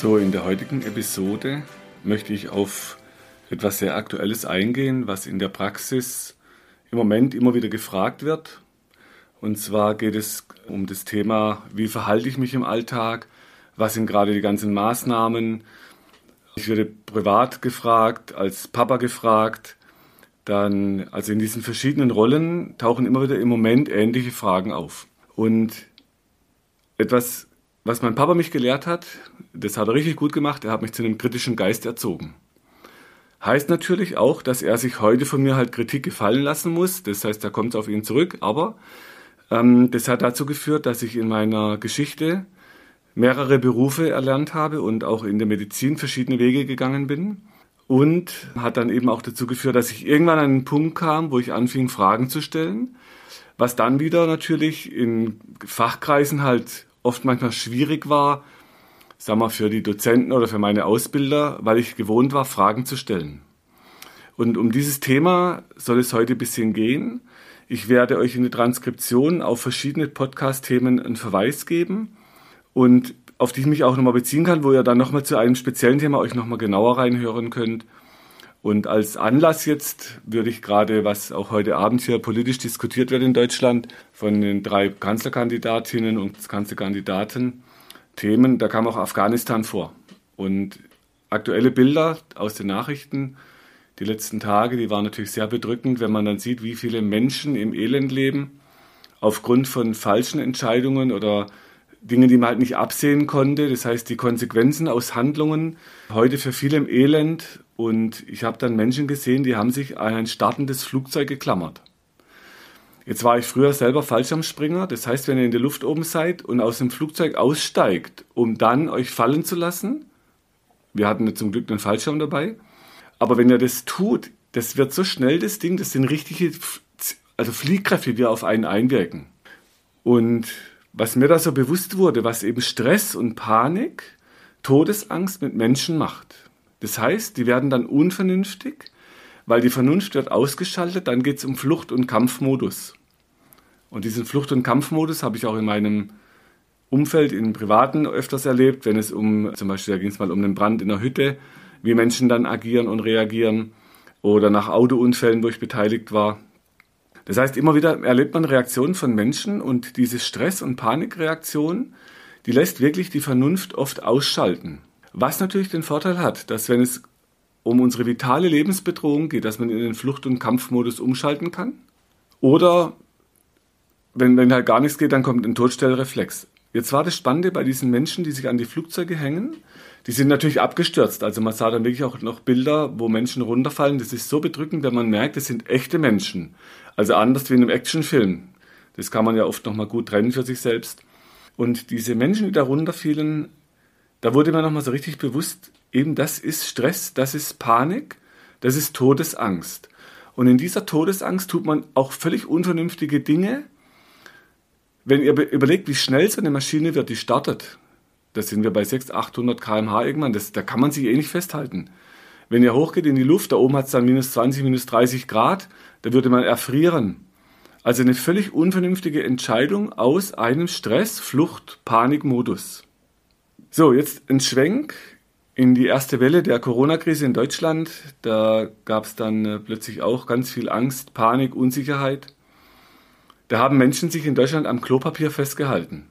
So, in der heutigen Episode möchte ich auf etwas sehr Aktuelles eingehen, was in der Praxis im Moment immer wieder gefragt wird. Und zwar geht es um das Thema, wie verhalte ich mich im Alltag, was sind gerade die ganzen Maßnahmen. Ich werde privat gefragt, als Papa gefragt. Dann, also in diesen verschiedenen Rollen tauchen immer wieder im Moment ähnliche Fragen auf. Und etwas was mein Papa mich gelehrt hat, das hat er richtig gut gemacht, er hat mich zu einem kritischen Geist erzogen. Heißt natürlich auch, dass er sich heute von mir halt Kritik gefallen lassen muss, das heißt, da kommt es auf ihn zurück, aber ähm, das hat dazu geführt, dass ich in meiner Geschichte mehrere Berufe erlernt habe und auch in der Medizin verschiedene Wege gegangen bin. Und hat dann eben auch dazu geführt, dass ich irgendwann an einen Punkt kam, wo ich anfing, Fragen zu stellen, was dann wieder natürlich in Fachkreisen halt oft manchmal schwierig war, sag mal, für die Dozenten oder für meine Ausbilder, weil ich gewohnt war, Fragen zu stellen. Und um dieses Thema soll es heute ein bisschen gehen. Ich werde euch in der Transkription auf verschiedene Podcast-Themen einen Verweis geben und auf die ich mich auch nochmal beziehen kann, wo ihr dann nochmal zu einem speziellen Thema euch nochmal genauer reinhören könnt. Und als Anlass jetzt würde ich gerade, was auch heute Abend hier politisch diskutiert wird in Deutschland, von den drei Kanzlerkandidatinnen und Kanzlerkandidaten, Themen, da kam auch Afghanistan vor. Und aktuelle Bilder aus den Nachrichten, die letzten Tage, die waren natürlich sehr bedrückend, wenn man dann sieht, wie viele Menschen im Elend leben, aufgrund von falschen Entscheidungen oder Dinge, die man halt nicht absehen konnte. Das heißt, die Konsequenzen aus Handlungen heute für viele im Elend. Und ich habe dann Menschen gesehen, die haben sich an ein startendes Flugzeug geklammert. Jetzt war ich früher selber Fallschirmspringer. Das heißt, wenn ihr in der Luft oben seid und aus dem Flugzeug aussteigt, um dann euch fallen zu lassen, wir hatten zum Glück einen Fallschirm dabei, aber wenn ihr das tut, das wird so schnell das Ding, das sind richtige, also Fliehkräfte, die auf einen einwirken. Und was mir da so bewusst wurde, was eben Stress und Panik, Todesangst mit Menschen macht. Das heißt, die werden dann unvernünftig, weil die Vernunft wird ausgeschaltet, dann geht es um Flucht- und Kampfmodus. Und diesen Flucht- und Kampfmodus habe ich auch in meinem Umfeld, im Privaten öfters erlebt, wenn es um, zum Beispiel, da ging es mal um einen Brand in der Hütte, wie Menschen dann agieren und reagieren, oder nach Autounfällen, wo ich beteiligt war. Das heißt, immer wieder erlebt man Reaktionen von Menschen und diese Stress- und Panikreaktion, die lässt wirklich die Vernunft oft ausschalten. Was natürlich den Vorteil hat, dass wenn es um unsere vitale Lebensbedrohung geht, dass man in den Flucht- und Kampfmodus umschalten kann. Oder wenn, wenn halt gar nichts geht, dann kommt ein Todstellreflex. Jetzt war das Spannende bei diesen Menschen, die sich an die Flugzeuge hängen, die sind natürlich abgestürzt. Also man sah dann wirklich auch noch Bilder, wo Menschen runterfallen. Das ist so bedrückend, wenn man merkt, das sind echte Menschen. Also anders wie in einem Actionfilm. Das kann man ja oft nochmal gut trennen für sich selbst. Und diese Menschen, die da runterfielen, da wurde mir nochmal so richtig bewusst, eben das ist Stress, das ist Panik, das ist Todesangst. Und in dieser Todesangst tut man auch völlig unvernünftige Dinge. Wenn ihr überlegt, wie schnell so eine Maschine wird, die startet, da sind wir bei 600, 800 km/h irgendwann, das, da kann man sich eh nicht festhalten. Wenn ihr hochgeht in die Luft, da oben hat es dann minus 20, minus 30 Grad, da würde man erfrieren. Also eine völlig unvernünftige Entscheidung aus einem Stress, Flucht, Panikmodus. So, jetzt ein Schwenk in die erste Welle der Corona-Krise in Deutschland. Da gab es dann äh, plötzlich auch ganz viel Angst, Panik, Unsicherheit. Da haben Menschen sich in Deutschland am Klopapier festgehalten.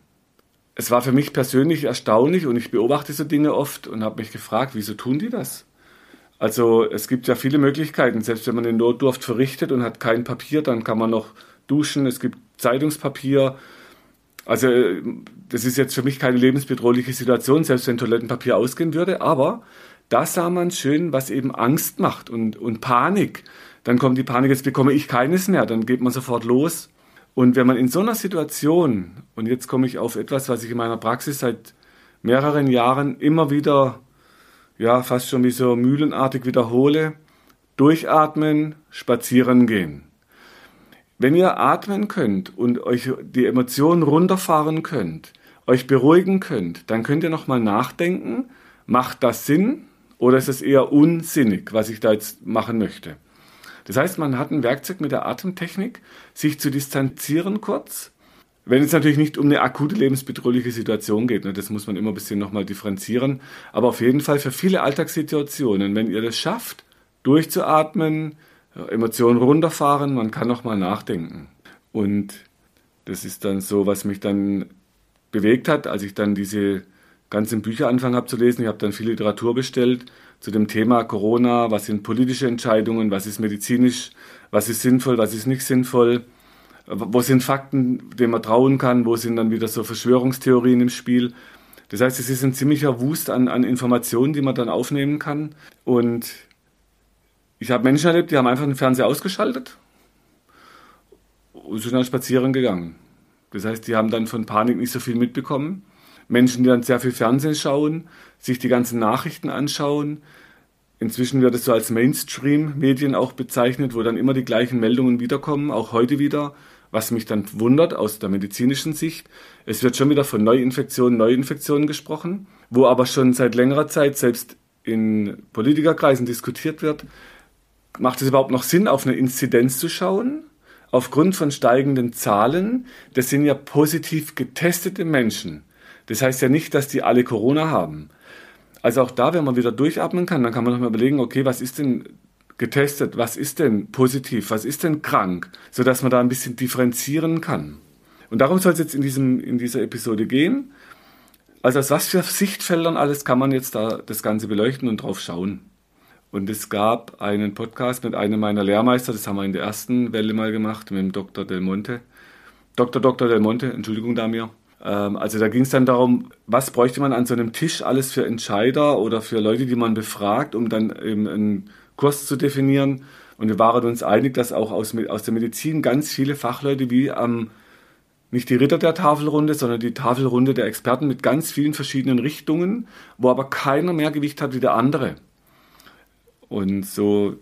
Es war für mich persönlich erstaunlich und ich beobachte so Dinge oft und habe mich gefragt, wieso tun die das? Also es gibt ja viele Möglichkeiten. Selbst wenn man den Notdurft verrichtet und hat kein Papier, dann kann man noch duschen. Es gibt Zeitungspapier. Also das ist jetzt für mich keine lebensbedrohliche Situation, selbst wenn Toilettenpapier ausgehen würde. Aber da sah man schön, was eben Angst macht und, und Panik. Dann kommt die Panik, jetzt bekomme ich keines mehr. Dann geht man sofort los. Und wenn man in so einer Situation, und jetzt komme ich auf etwas, was ich in meiner Praxis seit mehreren Jahren immer wieder ja, fast schon wie so mühlenartig wiederhole. Durchatmen, spazieren gehen. Wenn ihr atmen könnt und euch die Emotionen runterfahren könnt, euch beruhigen könnt, dann könnt ihr nochmal nachdenken, macht das Sinn oder ist es eher unsinnig, was ich da jetzt machen möchte? Das heißt, man hat ein Werkzeug mit der Atemtechnik, sich zu distanzieren kurz. Wenn es natürlich nicht um eine akute lebensbedrohliche Situation geht, ne, das muss man immer ein bisschen nochmal differenzieren, aber auf jeden Fall für viele Alltagssituationen, wenn ihr das schafft, durchzuatmen, Emotionen runterfahren, man kann nochmal nachdenken. Und das ist dann so, was mich dann bewegt hat, als ich dann diese ganzen Bücher angefangen habe zu lesen. Ich habe dann viel Literatur bestellt zu dem Thema Corona, was sind politische Entscheidungen, was ist medizinisch, was ist sinnvoll, was ist nicht sinnvoll, wo sind Fakten, denen man trauen kann, wo sind dann wieder so Verschwörungstheorien im Spiel. Das heißt, es ist ein ziemlicher Wust an, an Informationen, die man dann aufnehmen kann. Und ich habe Menschen erlebt, die haben einfach den Fernseher ausgeschaltet und sind dann spazieren gegangen. Das heißt, die haben dann von Panik nicht so viel mitbekommen. Menschen, die dann sehr viel Fernsehen schauen, sich die ganzen Nachrichten anschauen. Inzwischen wird es so als Mainstream-Medien auch bezeichnet, wo dann immer die gleichen Meldungen wiederkommen, auch heute wieder, was mich dann wundert aus der medizinischen Sicht. Es wird schon wieder von Neuinfektionen, Neuinfektionen gesprochen, wo aber schon seit längerer Zeit selbst in Politikerkreisen diskutiert wird, macht es überhaupt noch Sinn, auf eine Inzidenz zu schauen? Aufgrund von steigenden Zahlen, das sind ja positiv getestete Menschen. Das heißt ja nicht, dass die alle Corona haben. Also auch da, wenn man wieder durchatmen kann, dann kann man nochmal überlegen, okay, was ist denn getestet, was ist denn positiv, was ist denn krank, sodass man da ein bisschen differenzieren kann. Und darum soll es jetzt in, diesem, in dieser Episode gehen. Also aus was für Sichtfeldern alles kann man jetzt da das Ganze beleuchten und drauf schauen. Und es gab einen Podcast mit einem meiner Lehrmeister, das haben wir in der ersten Welle mal gemacht, mit dem Dr. Del Monte. Dr. Dr. Del Monte, Entschuldigung, Damir. Ähm, also da ging es dann darum, was bräuchte man an so einem Tisch alles für Entscheider oder für Leute, die man befragt, um dann eben einen Kurs zu definieren. Und wir waren uns einig, dass auch aus, aus der Medizin ganz viele Fachleute wie am, ähm, nicht die Ritter der Tafelrunde, sondern die Tafelrunde der Experten mit ganz vielen verschiedenen Richtungen, wo aber keiner mehr Gewicht hat wie der andere. Und so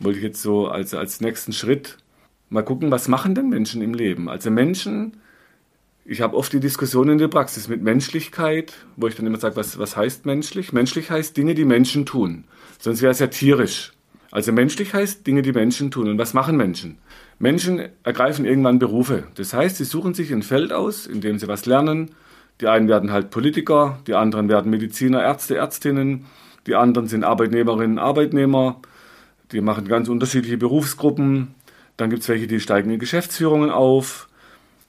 wollte ich jetzt so als, als nächsten Schritt mal gucken, was machen denn Menschen im Leben? Also Menschen, ich habe oft die Diskussion in der Praxis mit Menschlichkeit, wo ich dann immer sage, was, was heißt menschlich? Menschlich heißt Dinge, die Menschen tun. Sonst wäre es ja tierisch. Also menschlich heißt Dinge, die Menschen tun. Und was machen Menschen? Menschen ergreifen irgendwann Berufe. Das heißt, sie suchen sich ein Feld aus, in dem sie was lernen. Die einen werden halt Politiker, die anderen werden Mediziner, Ärzte, Ärztinnen, die anderen sind Arbeitnehmerinnen, Arbeitnehmer, die machen ganz unterschiedliche Berufsgruppen. Dann gibt es welche, die steigen in Geschäftsführungen auf.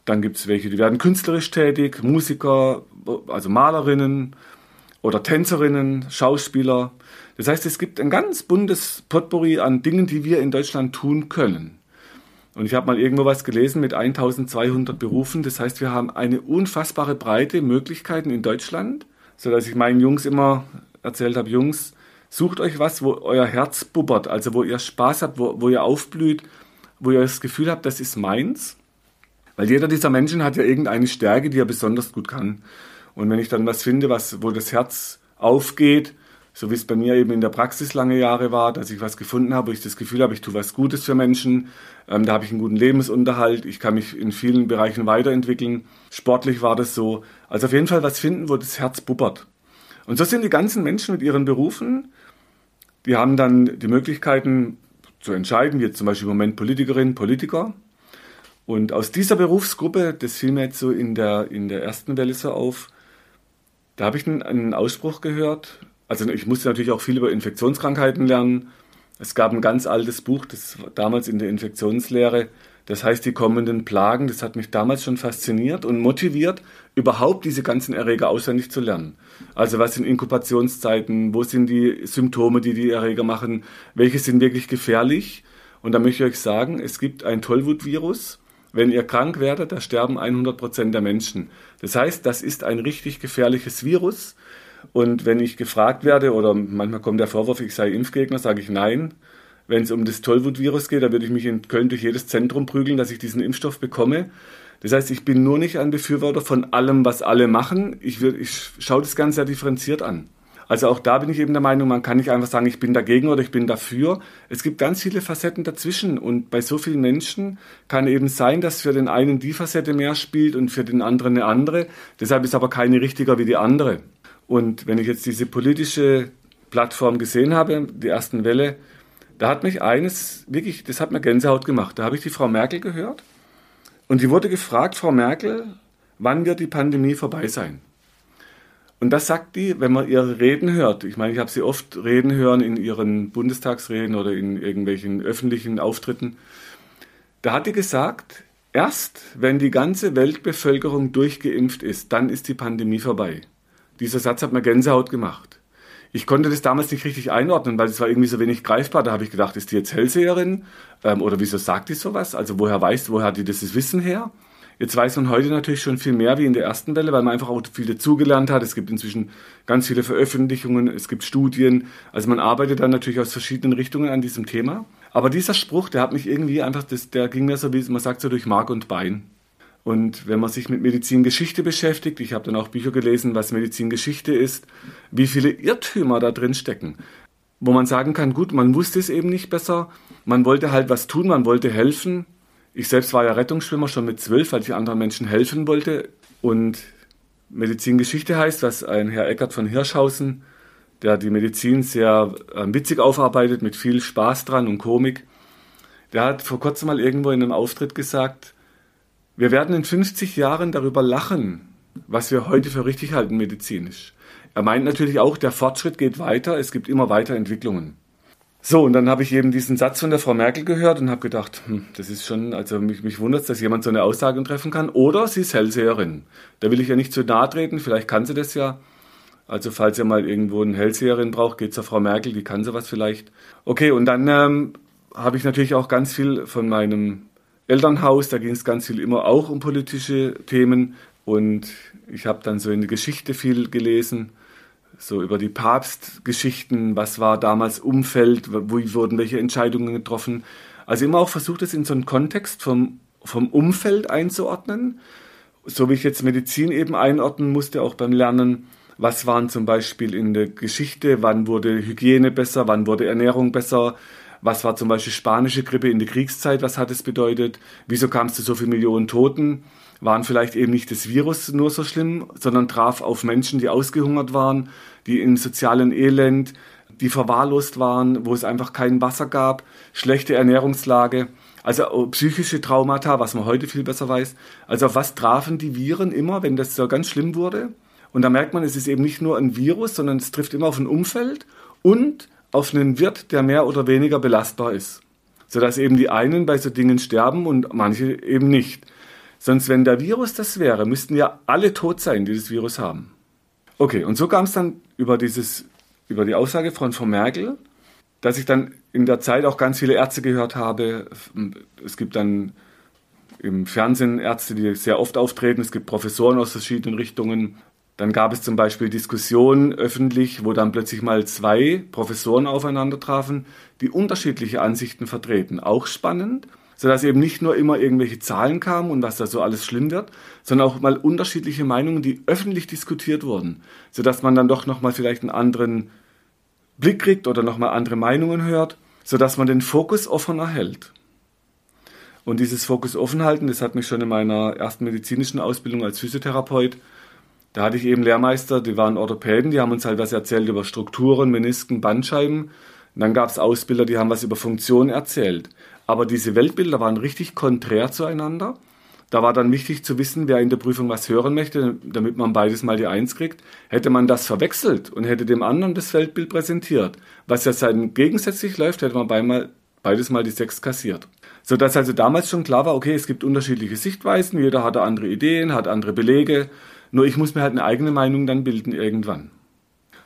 Dann gibt es welche, die werden künstlerisch tätig, Musiker, also Malerinnen oder Tänzerinnen, Schauspieler. Das heißt, es gibt ein ganz buntes Potpourri an Dingen, die wir in Deutschland tun können. Und ich habe mal irgendwo was gelesen mit 1200 Berufen. Das heißt, wir haben eine unfassbare breite Möglichkeiten in Deutschland, sodass ich meinen Jungs immer erzählt habe, Jungs, sucht euch was, wo euer Herz bubbert, also wo ihr Spaß habt, wo, wo ihr aufblüht, wo ihr das Gefühl habt, das ist meins. Weil jeder dieser Menschen hat ja irgendeine Stärke, die er besonders gut kann. Und wenn ich dann was finde, was, wo das Herz aufgeht, so wie es bei mir eben in der Praxis lange Jahre war, dass ich was gefunden habe, wo ich das Gefühl habe, ich tue was Gutes für Menschen, ähm, da habe ich einen guten Lebensunterhalt, ich kann mich in vielen Bereichen weiterentwickeln. Sportlich war das so. Also auf jeden Fall was finden, wo das Herz bubbert. Und so sind die ganzen Menschen mit ihren Berufen, die haben dann die Möglichkeiten zu entscheiden, wie jetzt zum Beispiel im Moment Politikerinnen, Politiker. Und aus dieser Berufsgruppe, das fiel mir jetzt so in der, in der ersten Welle so auf, da habe ich einen Ausspruch gehört. Also ich musste natürlich auch viel über Infektionskrankheiten lernen. Es gab ein ganz altes Buch, das damals in der Infektionslehre, das heißt, die kommenden Plagen, das hat mich damals schon fasziniert und motiviert, überhaupt diese ganzen Erreger auswendig zu lernen. Also was sind Inkubationszeiten, wo sind die Symptome, die die Erreger machen, welche sind wirklich gefährlich. Und da möchte ich euch sagen, es gibt ein Tollwutvirus. Wenn ihr krank werdet, da sterben 100 Prozent der Menschen. Das heißt, das ist ein richtig gefährliches Virus. Und wenn ich gefragt werde, oder manchmal kommt der Vorwurf, ich sei Impfgegner, sage ich nein wenn es um das Tollwutvirus geht, da würde ich mich in Köln durch jedes Zentrum prügeln, dass ich diesen Impfstoff bekomme. Das heißt, ich bin nur nicht ein Befürworter von allem, was alle machen. Ich, will, ich schaue das Ganze sehr differenziert an. Also auch da bin ich eben der Meinung, man kann nicht einfach sagen, ich bin dagegen oder ich bin dafür. Es gibt ganz viele Facetten dazwischen und bei so vielen Menschen kann eben sein, dass für den einen die Facette mehr spielt und für den anderen eine andere. Deshalb ist aber keine richtiger wie die andere. Und wenn ich jetzt diese politische Plattform gesehen habe, die ersten Welle, da hat mich eines wirklich, das hat mir Gänsehaut gemacht. Da habe ich die Frau Merkel gehört und die wurde gefragt, Frau Merkel, wann wird die Pandemie vorbei sein? Und das sagt die, wenn man ihre Reden hört. Ich meine, ich habe sie oft reden hören in ihren Bundestagsreden oder in irgendwelchen öffentlichen Auftritten. Da hat die gesagt, erst wenn die ganze Weltbevölkerung durchgeimpft ist, dann ist die Pandemie vorbei. Dieser Satz hat mir Gänsehaut gemacht. Ich konnte das damals nicht richtig einordnen, weil es war irgendwie so wenig greifbar. Da habe ich gedacht, ist die jetzt Hellseherin? Ähm, oder wieso sagt die sowas? Also woher weiß, woher hat die das Wissen her? Jetzt weiß man heute natürlich schon viel mehr wie in der ersten Welle, weil man einfach auch viel dazugelernt hat. Es gibt inzwischen ganz viele Veröffentlichungen, es gibt Studien. Also man arbeitet dann natürlich aus verschiedenen Richtungen an diesem Thema. Aber dieser Spruch, der hat mich irgendwie einfach, das, der ging mir so, wie man sagt, so durch Mark und Bein. Und wenn man sich mit Medizingeschichte beschäftigt, ich habe dann auch Bücher gelesen, was Medizingeschichte ist, wie viele Irrtümer da drin stecken. Wo man sagen kann, gut, man wusste es eben nicht besser, man wollte halt was tun, man wollte helfen, ich selbst war ja Rettungsschwimmer schon mit zwölf, weil ich anderen Menschen helfen wollte. Und Medizingeschichte heißt, was ein Herr Eckert von Hirschhausen, der die Medizin sehr äh, witzig aufarbeitet, mit viel Spaß dran und Komik, der hat vor kurzem mal irgendwo in einem Auftritt gesagt, wir werden in 50 Jahren darüber lachen, was wir heute für richtig halten medizinisch. Er meint natürlich auch, der Fortschritt geht weiter, es gibt immer weiter Entwicklungen. So, und dann habe ich eben diesen Satz von der Frau Merkel gehört und habe gedacht, hm, das ist schon, also mich, mich wundert es, dass jemand so eine Aussage treffen kann. Oder sie ist Hellseherin. Da will ich ja nicht zu nahe treten, vielleicht kann sie das ja. Also falls ihr mal irgendwo eine Hellseherin braucht, geht zur Frau Merkel, die kann sowas vielleicht. Okay, und dann ähm, habe ich natürlich auch ganz viel von meinem Elternhaus, da ging es ganz viel immer auch um politische Themen. Und ich habe dann so in der Geschichte viel gelesen so über die Papstgeschichten, was war damals Umfeld, wie wurden welche Entscheidungen getroffen. Also immer auch versucht, es in so einen Kontext vom, vom Umfeld einzuordnen, so wie ich jetzt Medizin eben einordnen musste, auch beim Lernen. Was waren zum Beispiel in der Geschichte, wann wurde Hygiene besser, wann wurde Ernährung besser, was war zum Beispiel spanische Grippe in der Kriegszeit, was hat es bedeutet, wieso kam es zu so vielen Millionen Toten, waren vielleicht eben nicht das Virus nur so schlimm, sondern traf auf Menschen, die ausgehungert waren, die im sozialen Elend, die verwahrlost waren, wo es einfach kein Wasser gab, schlechte Ernährungslage, also psychische Traumata, was man heute viel besser weiß. Also auf was trafen die Viren immer, wenn das so ganz schlimm wurde? Und da merkt man, es ist eben nicht nur ein Virus, sondern es trifft immer auf ein Umfeld und auf einen Wirt, der mehr oder weniger belastbar ist. Sodass eben die einen bei so Dingen sterben und manche eben nicht. Sonst, wenn der Virus das wäre, müssten ja alle tot sein, die das Virus haben. Okay, und so kam es dann über, dieses, über die Aussage von Frau Merkel, dass ich dann in der Zeit auch ganz viele Ärzte gehört habe. Es gibt dann im Fernsehen Ärzte, die sehr oft auftreten. Es gibt Professoren aus verschiedenen Richtungen. Dann gab es zum Beispiel Diskussionen öffentlich, wo dann plötzlich mal zwei Professoren aufeinander trafen, die unterschiedliche Ansichten vertreten. Auch spannend sodass eben nicht nur immer irgendwelche Zahlen kamen und was da so alles schlimm wird, sondern auch mal unterschiedliche Meinungen, die öffentlich diskutiert wurden, sodass man dann doch nochmal vielleicht einen anderen Blick kriegt oder nochmal andere Meinungen hört, sodass man den Fokus offener hält. Und dieses Fokus offen halten, das hat mich schon in meiner ersten medizinischen Ausbildung als Physiotherapeut da hatte ich eben Lehrmeister, die waren Orthopäden, die haben uns halt was erzählt über Strukturen, Menisken, Bandscheiben. Und dann gab es Ausbilder, die haben was über Funktionen erzählt. Aber diese Weltbilder waren richtig konträr zueinander. Da war dann wichtig zu wissen, wer in der Prüfung was hören möchte, damit man beides mal die Eins kriegt. Hätte man das verwechselt und hätte dem anderen das Weltbild präsentiert, was ja sein gegensätzlich läuft, hätte man beides mal die Sechs kassiert. Sodass also damals schon klar war, okay, es gibt unterschiedliche Sichtweisen, jeder hat andere Ideen, hat andere Belege, nur ich muss mir halt eine eigene Meinung dann bilden irgendwann.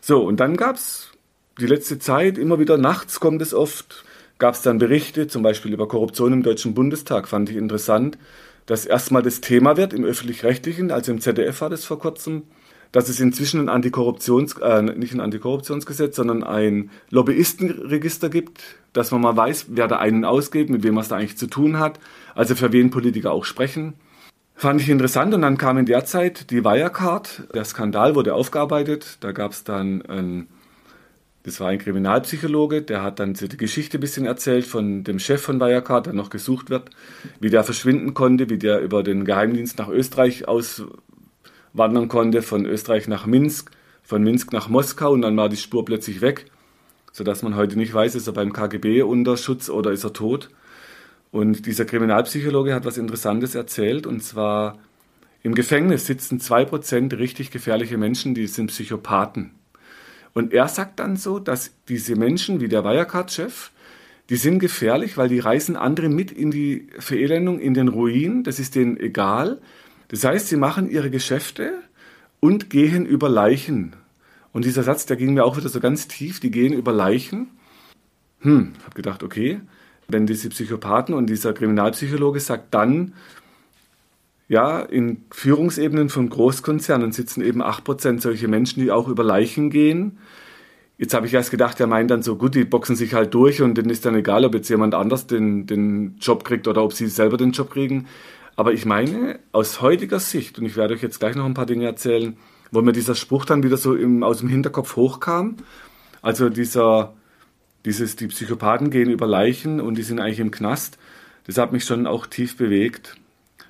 So, und dann gab's die letzte Zeit, immer wieder nachts kommt es oft, gab es dann Berichte, zum Beispiel über Korruption im Deutschen Bundestag, fand ich interessant, dass erstmal das Thema wird im öffentlich-rechtlichen, also im ZDF war das vor kurzem, dass es inzwischen ein Antikorruptions, äh, nicht ein Antikorruptionsgesetz, sondern ein Lobbyistenregister gibt, dass man mal weiß, wer da einen ausgibt, mit wem man es da eigentlich zu tun hat, also für wen Politiker auch sprechen. Fand ich interessant und dann kam in der Zeit die Wirecard. Der Skandal wurde aufgearbeitet. Da gab es dann ein, das war ein Kriminalpsychologe, der hat dann die Geschichte ein bisschen erzählt von dem Chef von Wirecard, der noch gesucht wird, wie der verschwinden konnte, wie der über den Geheimdienst nach Österreich auswandern konnte, von Österreich nach Minsk, von Minsk nach Moskau und dann war die Spur plötzlich weg, sodass man heute nicht weiß, ist er beim KGB unter Schutz oder ist er tot. Und dieser Kriminalpsychologe hat was Interessantes erzählt, und zwar im Gefängnis sitzen zwei Prozent richtig gefährliche Menschen, die sind Psychopathen. Und er sagt dann so, dass diese Menschen wie der Wirecard-Chef, die sind gefährlich, weil die reißen andere mit in die Verelendung, in den Ruin. Das ist denen egal. Das heißt, sie machen ihre Geschäfte und gehen über Leichen. Und dieser Satz, der ging mir auch wieder so ganz tief, die gehen über Leichen. Hm, hab gedacht, okay, wenn diese Psychopathen und dieser Kriminalpsychologe sagt dann, ja, in Führungsebenen von Großkonzernen sitzen eben 8% solche Menschen, die auch über Leichen gehen. Jetzt habe ich erst gedacht, er meint dann so, gut, die boxen sich halt durch und denen ist dann egal, ob jetzt jemand anders den, den Job kriegt oder ob sie selber den Job kriegen. Aber ich meine, aus heutiger Sicht, und ich werde euch jetzt gleich noch ein paar Dinge erzählen, wo mir dieser Spruch dann wieder so im, aus dem Hinterkopf hochkam, also dieser, dieses, die Psychopathen gehen über Leichen und die sind eigentlich im Knast. Das hat mich schon auch tief bewegt.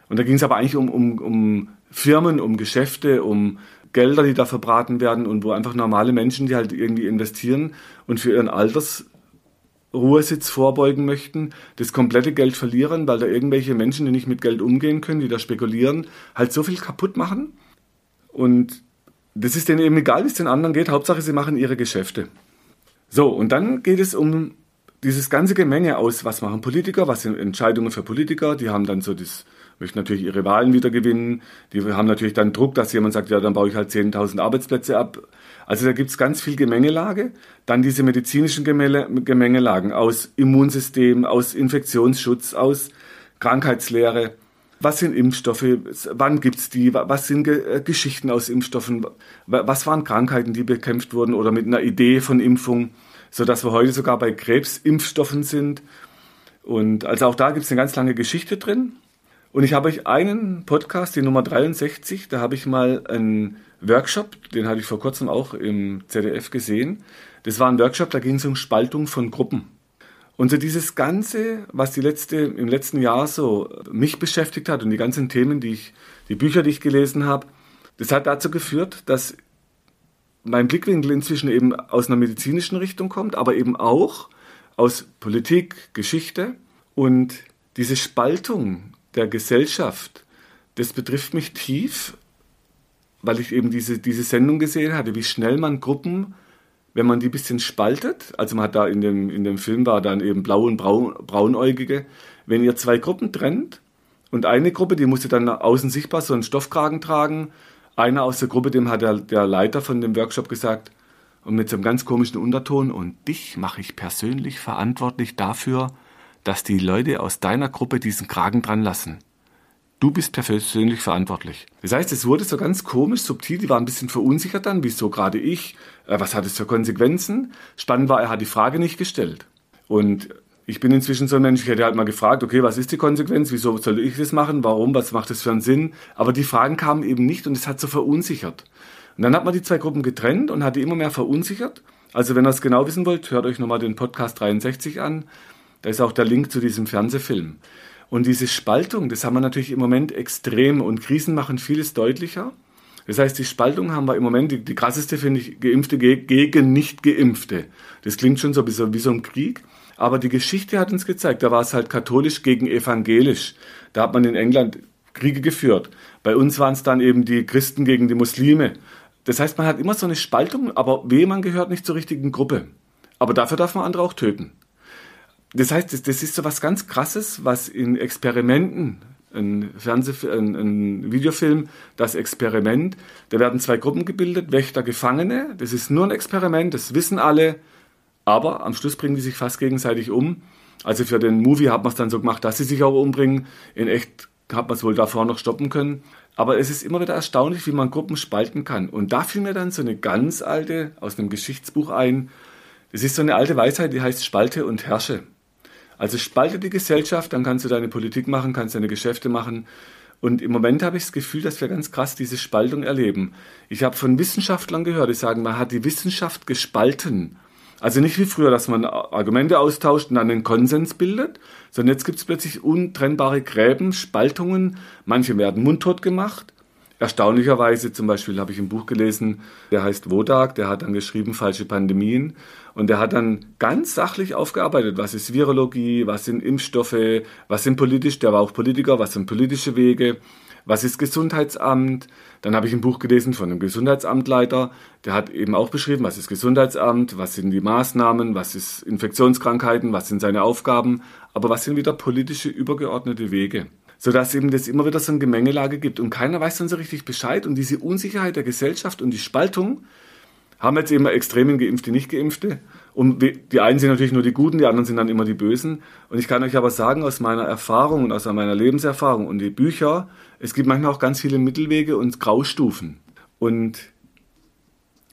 Und da ging es aber eigentlich um, um, um Firmen, um Geschäfte, um Gelder, die da verbraten werden und wo einfach normale Menschen, die halt irgendwie investieren und für ihren Altersruhesitz vorbeugen möchten, das komplette Geld verlieren, weil da irgendwelche Menschen, die nicht mit Geld umgehen können, die da spekulieren, halt so viel kaputt machen. Und das ist denen eben egal, wie es den anderen geht. Hauptsache, sie machen ihre Geschäfte. So, und dann geht es um dieses ganze Gemenge aus, was machen Politiker, was sind Entscheidungen für Politiker, die haben dann so das, möchten natürlich ihre Wahlen wieder gewinnen, die haben natürlich dann Druck, dass jemand sagt, ja, dann baue ich halt 10.000 Arbeitsplätze ab. Also da gibt es ganz viel Gemengelage. Dann diese medizinischen Gemengelagen aus Immunsystem, aus Infektionsschutz, aus Krankheitslehre. Was sind Impfstoffe? Wann gibt es die? Was sind Ge Geschichten aus Impfstoffen? Was waren Krankheiten, die bekämpft wurden oder mit einer Idee von Impfung? Sodass wir heute sogar bei Krebsimpfstoffen sind. Und also auch da gibt es eine ganz lange Geschichte drin. Und ich habe euch einen Podcast, die Nummer 63, da habe ich mal einen Workshop, den hatte ich vor kurzem auch im ZDF gesehen. Das war ein Workshop, da ging es um Spaltung von Gruppen. Und so dieses Ganze, was die letzte, im letzten Jahr so mich beschäftigt hat und die ganzen Themen, die ich, die Bücher, die ich gelesen habe, das hat dazu geführt, dass mein Blickwinkel inzwischen eben aus einer medizinischen Richtung kommt, aber eben auch aus Politik, Geschichte. Und diese Spaltung der Gesellschaft, das betrifft mich tief, weil ich eben diese, diese Sendung gesehen hatte, wie schnell man Gruppen, wenn man die ein bisschen spaltet, also man hat da in dem, in dem Film war dann eben blau und braun, braunäugige, wenn ihr zwei Gruppen trennt und eine Gruppe, die musste dann außen sichtbar so einen Stoffkragen tragen einer aus der Gruppe, dem hat der, der Leiter von dem Workshop gesagt, und mit so einem ganz komischen Unterton, und dich mache ich persönlich verantwortlich dafür, dass die Leute aus deiner Gruppe diesen Kragen dran lassen. Du bist persönlich verantwortlich. Das heißt, es wurde so ganz komisch, subtil, die waren ein bisschen verunsichert dann, wieso gerade ich, äh, was hat es für Konsequenzen? Spannend war, er hat die Frage nicht gestellt. Und ich bin inzwischen so ein Mensch, ich hätte halt mal gefragt, okay, was ist die Konsequenz? Wieso soll ich das machen? Warum? Was macht das für einen Sinn? Aber die Fragen kamen eben nicht und es hat so verunsichert. Und dann hat man die zwei Gruppen getrennt und hat die immer mehr verunsichert. Also wenn ihr es genau wissen wollt, hört euch nochmal den Podcast 63 an. Da ist auch der Link zu diesem Fernsehfilm. Und diese Spaltung, das haben wir natürlich im Moment extrem und Krisen machen vieles deutlicher. Das heißt, die Spaltung haben wir im Moment, die, die krasseste finde ich, Geimpfte gegen Nicht-Geimpfte. Das klingt schon so wie so, wie so ein Krieg. Aber die Geschichte hat uns gezeigt, da war es halt katholisch gegen evangelisch. Da hat man in England Kriege geführt. Bei uns waren es dann eben die Christen gegen die Muslime. Das heißt, man hat immer so eine Spaltung, aber weh, man gehört nicht zur richtigen Gruppe. Aber dafür darf man andere auch töten. Das heißt, das, das ist so was ganz Krasses, was in Experimenten, ein, Fernseh, ein, ein Videofilm, das Experiment, da werden zwei Gruppen gebildet, Wächter, Gefangene. Das ist nur ein Experiment, das wissen alle. Aber am Schluss bringen die sich fast gegenseitig um. Also für den Movie hat man es dann so gemacht, dass sie sich auch umbringen. In echt hat man es wohl davor noch stoppen können. Aber es ist immer wieder erstaunlich, wie man Gruppen spalten kann. Und da fiel mir dann so eine ganz alte aus einem Geschichtsbuch ein. Das ist so eine alte Weisheit, die heißt Spalte und Herrsche. Also spalte die Gesellschaft, dann kannst du deine Politik machen, kannst deine Geschäfte machen. Und im Moment habe ich das Gefühl, dass wir ganz krass diese Spaltung erleben. Ich habe von Wissenschaftlern gehört, die sagen, man hat die Wissenschaft gespalten. Also nicht wie früher, dass man Argumente austauscht und dann einen Konsens bildet, sondern jetzt gibt es plötzlich untrennbare Gräben, Spaltungen. Manche werden mundtot gemacht. Erstaunlicherweise zum Beispiel habe ich ein Buch gelesen, der heißt Wodak, der hat dann geschrieben Falsche Pandemien und der hat dann ganz sachlich aufgearbeitet, was ist Virologie, was sind Impfstoffe, was sind politisch, der war auch Politiker, was sind politische Wege, was ist Gesundheitsamt. Dann habe ich ein Buch gelesen von einem Gesundheitsamtleiter, der hat eben auch beschrieben, was ist Gesundheitsamt, was sind die Maßnahmen, was ist Infektionskrankheiten, was sind seine Aufgaben, aber was sind wieder politische übergeordnete Wege? Sodass eben das immer wieder so eine Gemengelage gibt und keiner weiß dann so richtig Bescheid und diese Unsicherheit der Gesellschaft und die Spaltung haben jetzt eben extremen Geimpfte, Nicht-Geimpfte und die einen sind natürlich nur die Guten, die anderen sind dann immer die Bösen. Und ich kann euch aber sagen aus meiner Erfahrung und aus meiner Lebenserfahrung und die Bücher, es gibt manchmal auch ganz viele Mittelwege und Graustufen. Und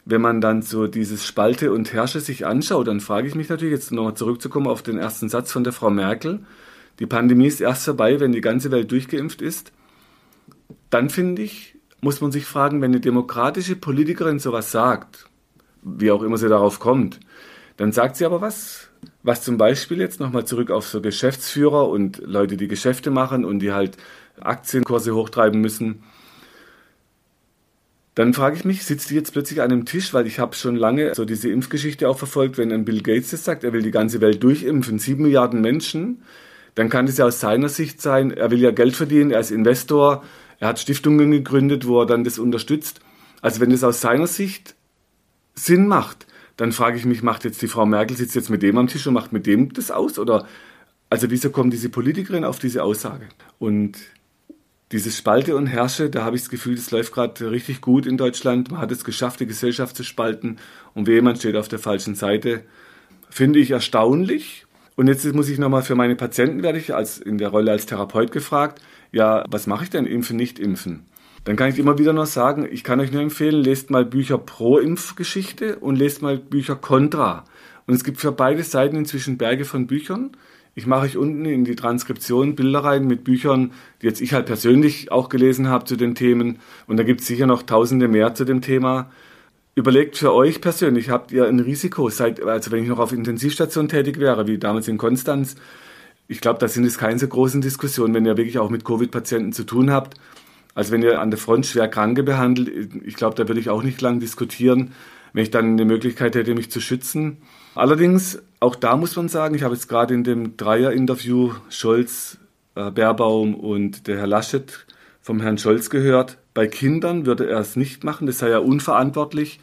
wenn man dann so dieses Spalte und Herrsche sich anschaut, dann frage ich mich natürlich jetzt nochmal zurückzukommen auf den ersten Satz von der Frau Merkel, die Pandemie ist erst vorbei, wenn die ganze Welt durchgeimpft ist. Dann finde ich, muss man sich fragen, wenn eine demokratische Politikerin sowas sagt, wie auch immer sie darauf kommt, dann sagt sie aber was, was zum Beispiel jetzt nochmal zurück auf so Geschäftsführer und Leute, die Geschäfte machen und die halt Aktienkurse hochtreiben müssen. Dann frage ich mich, sitzt die jetzt plötzlich an einem Tisch, weil ich habe schon lange so diese Impfgeschichte auch verfolgt, wenn ein Bill Gates das sagt, er will die ganze Welt durchimpfen, sieben Milliarden Menschen, dann kann es ja aus seiner Sicht sein, er will ja Geld verdienen, er ist Investor, er hat Stiftungen gegründet, wo er dann das unterstützt. Also wenn es aus seiner Sicht Sinn macht, dann frage ich mich, macht jetzt die Frau Merkel, sitzt jetzt mit dem am Tisch und macht mit dem das aus? Oder also wieso kommt diese Politikerin auf diese Aussage? Und dieses Spalte und Herrsche, da habe ich das Gefühl, das läuft gerade richtig gut in Deutschland. Man hat es geschafft, die Gesellschaft zu spalten und jemand steht auf der falschen Seite. Finde ich erstaunlich. Und jetzt muss ich nochmal für meine Patienten, werde ich als, in der Rolle als Therapeut gefragt, ja, was mache ich denn, impfen, nicht impfen? Dann kann ich immer wieder noch sagen, ich kann euch nur empfehlen, lest mal Bücher pro Impfgeschichte und lest mal Bücher kontra. Und es gibt für beide Seiten inzwischen Berge von Büchern. Ich mache euch unten in die Transkription Bilder rein mit Büchern, die jetzt ich halt persönlich auch gelesen habe zu den Themen. Und da gibt es sicher noch tausende mehr zu dem Thema. Überlegt für euch persönlich, habt ihr ein Risiko? Seid, also wenn ich noch auf Intensivstation tätig wäre, wie damals in Konstanz, ich glaube, da sind es keine so großen Diskussionen, wenn ihr wirklich auch mit Covid-Patienten zu tun habt. Also wenn ihr an der Front schwer Kranke behandelt, ich glaube, da würde ich auch nicht lang diskutieren, wenn ich dann eine Möglichkeit hätte, mich zu schützen. Allerdings, auch da muss man sagen, ich habe jetzt gerade in dem Dreier-Interview Scholz, äh, Baerbaum und der Herr Laschet vom Herrn Scholz gehört, bei Kindern würde er es nicht machen, das sei ja unverantwortlich,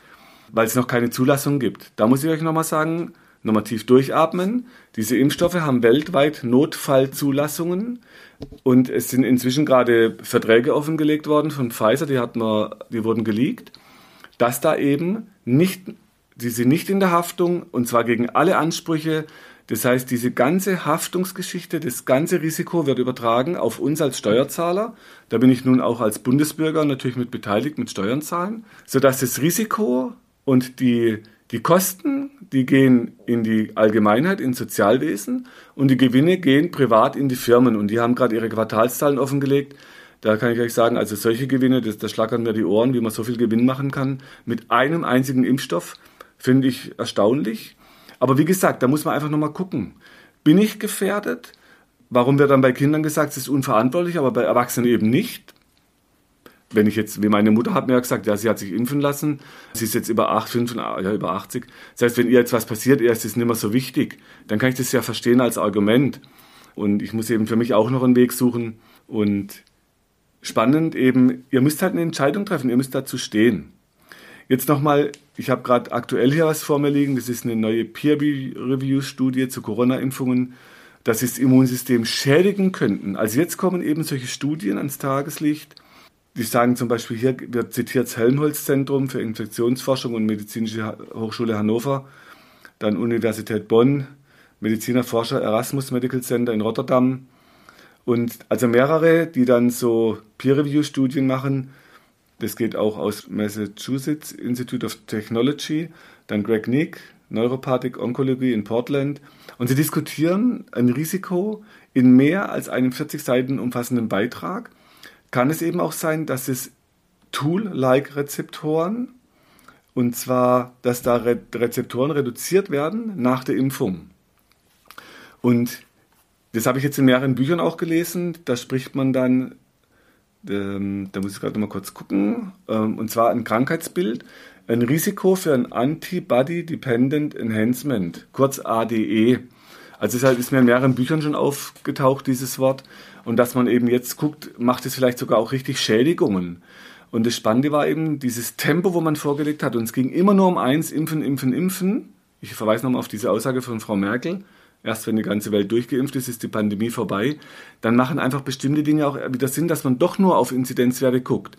weil es noch keine Zulassung gibt. Da muss ich euch nochmal sagen, nochmal tief durchatmen. Diese Impfstoffe haben weltweit Notfallzulassungen und es sind inzwischen gerade Verträge offengelegt worden von Pfizer, die, hat man, die wurden geleakt, dass da eben nicht, die sind nicht in der Haftung und zwar gegen alle Ansprüche das heißt, diese ganze Haftungsgeschichte, das ganze Risiko wird übertragen auf uns als Steuerzahler. Da bin ich nun auch als Bundesbürger natürlich mit beteiligt, mit Steuern zahlen, sodass das Risiko und die, die Kosten, die gehen in die Allgemeinheit, ins Sozialwesen und die Gewinne gehen privat in die Firmen. Und die haben gerade ihre Quartalszahlen offengelegt. Da kann ich euch sagen, also solche Gewinne, das, da schlackern mir die Ohren, wie man so viel Gewinn machen kann mit einem einzigen Impfstoff, finde ich erstaunlich. Aber wie gesagt, da muss man einfach nochmal gucken. Bin ich gefährdet? Warum wird dann bei Kindern gesagt, es ist unverantwortlich, aber bei Erwachsenen eben nicht? Wenn ich jetzt, wie meine Mutter hat mir ja gesagt, ja, sie hat sich impfen lassen, sie ist jetzt über, 8, 5, ja, über 80. Das heißt, wenn ihr jetzt was passiert, ihr ist es nicht mehr so wichtig, dann kann ich das ja verstehen als Argument. Und ich muss eben für mich auch noch einen Weg suchen. Und spannend eben, ihr müsst halt eine Entscheidung treffen, ihr müsst dazu stehen. Jetzt nochmal, ich habe gerade aktuell hier was vor mir liegen. Das ist eine neue Peer-Review-Studie zu Corona-Impfungen, dass sie das Immunsystem schädigen könnten. Also jetzt kommen eben solche Studien ans Tageslicht. Die sagen zum Beispiel, hier wird zitiert das Helmholtz-Zentrum für Infektionsforschung und Medizinische Hochschule Hannover, dann Universität Bonn, Mediziner Forscher Erasmus Medical Center in Rotterdam. Und also mehrere, die dann so Peer-Review-Studien machen, das geht auch aus Massachusetts Institute of Technology, dann Greg Nick, Neuropathic Oncology in Portland. Und sie diskutieren ein Risiko in mehr als einem 40 Seiten umfassenden Beitrag, kann es eben auch sein, dass es Tool-like-Rezeptoren, und zwar, dass da Re Rezeptoren reduziert werden nach der Impfung. Und das habe ich jetzt in mehreren Büchern auch gelesen. Da spricht man dann, ähm, da muss ich gerade noch mal kurz gucken, ähm, und zwar ein Krankheitsbild, ein Risiko für ein Antibody Dependent Enhancement, kurz ADE. Also es ist, halt, ist mir in mehreren Büchern schon aufgetaucht, dieses Wort. Und dass man eben jetzt guckt, macht es vielleicht sogar auch richtig Schädigungen. Und das Spannende war eben dieses Tempo, wo man vorgelegt hat. Und es ging immer nur um eins, impfen, impfen, impfen. Ich verweise nochmal auf diese Aussage von Frau Merkel. Erst wenn die ganze Welt durchgeimpft ist, ist die Pandemie vorbei. Dann machen einfach bestimmte Dinge auch wieder Sinn, dass man doch nur auf Inzidenzwerte guckt.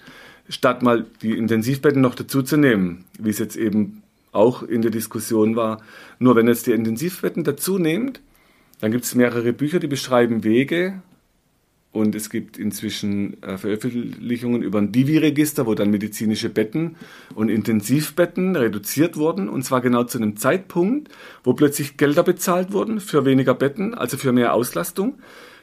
Statt mal die Intensivbetten noch dazu zu nehmen, wie es jetzt eben auch in der Diskussion war. Nur wenn jetzt die Intensivbetten dazu nehmt, dann gibt es mehrere Bücher, die beschreiben Wege, und es gibt inzwischen äh, Veröffentlichungen über ein Divi-Register, wo dann medizinische Betten und Intensivbetten reduziert wurden. Und zwar genau zu einem Zeitpunkt, wo plötzlich Gelder bezahlt wurden für weniger Betten, also für mehr Auslastung.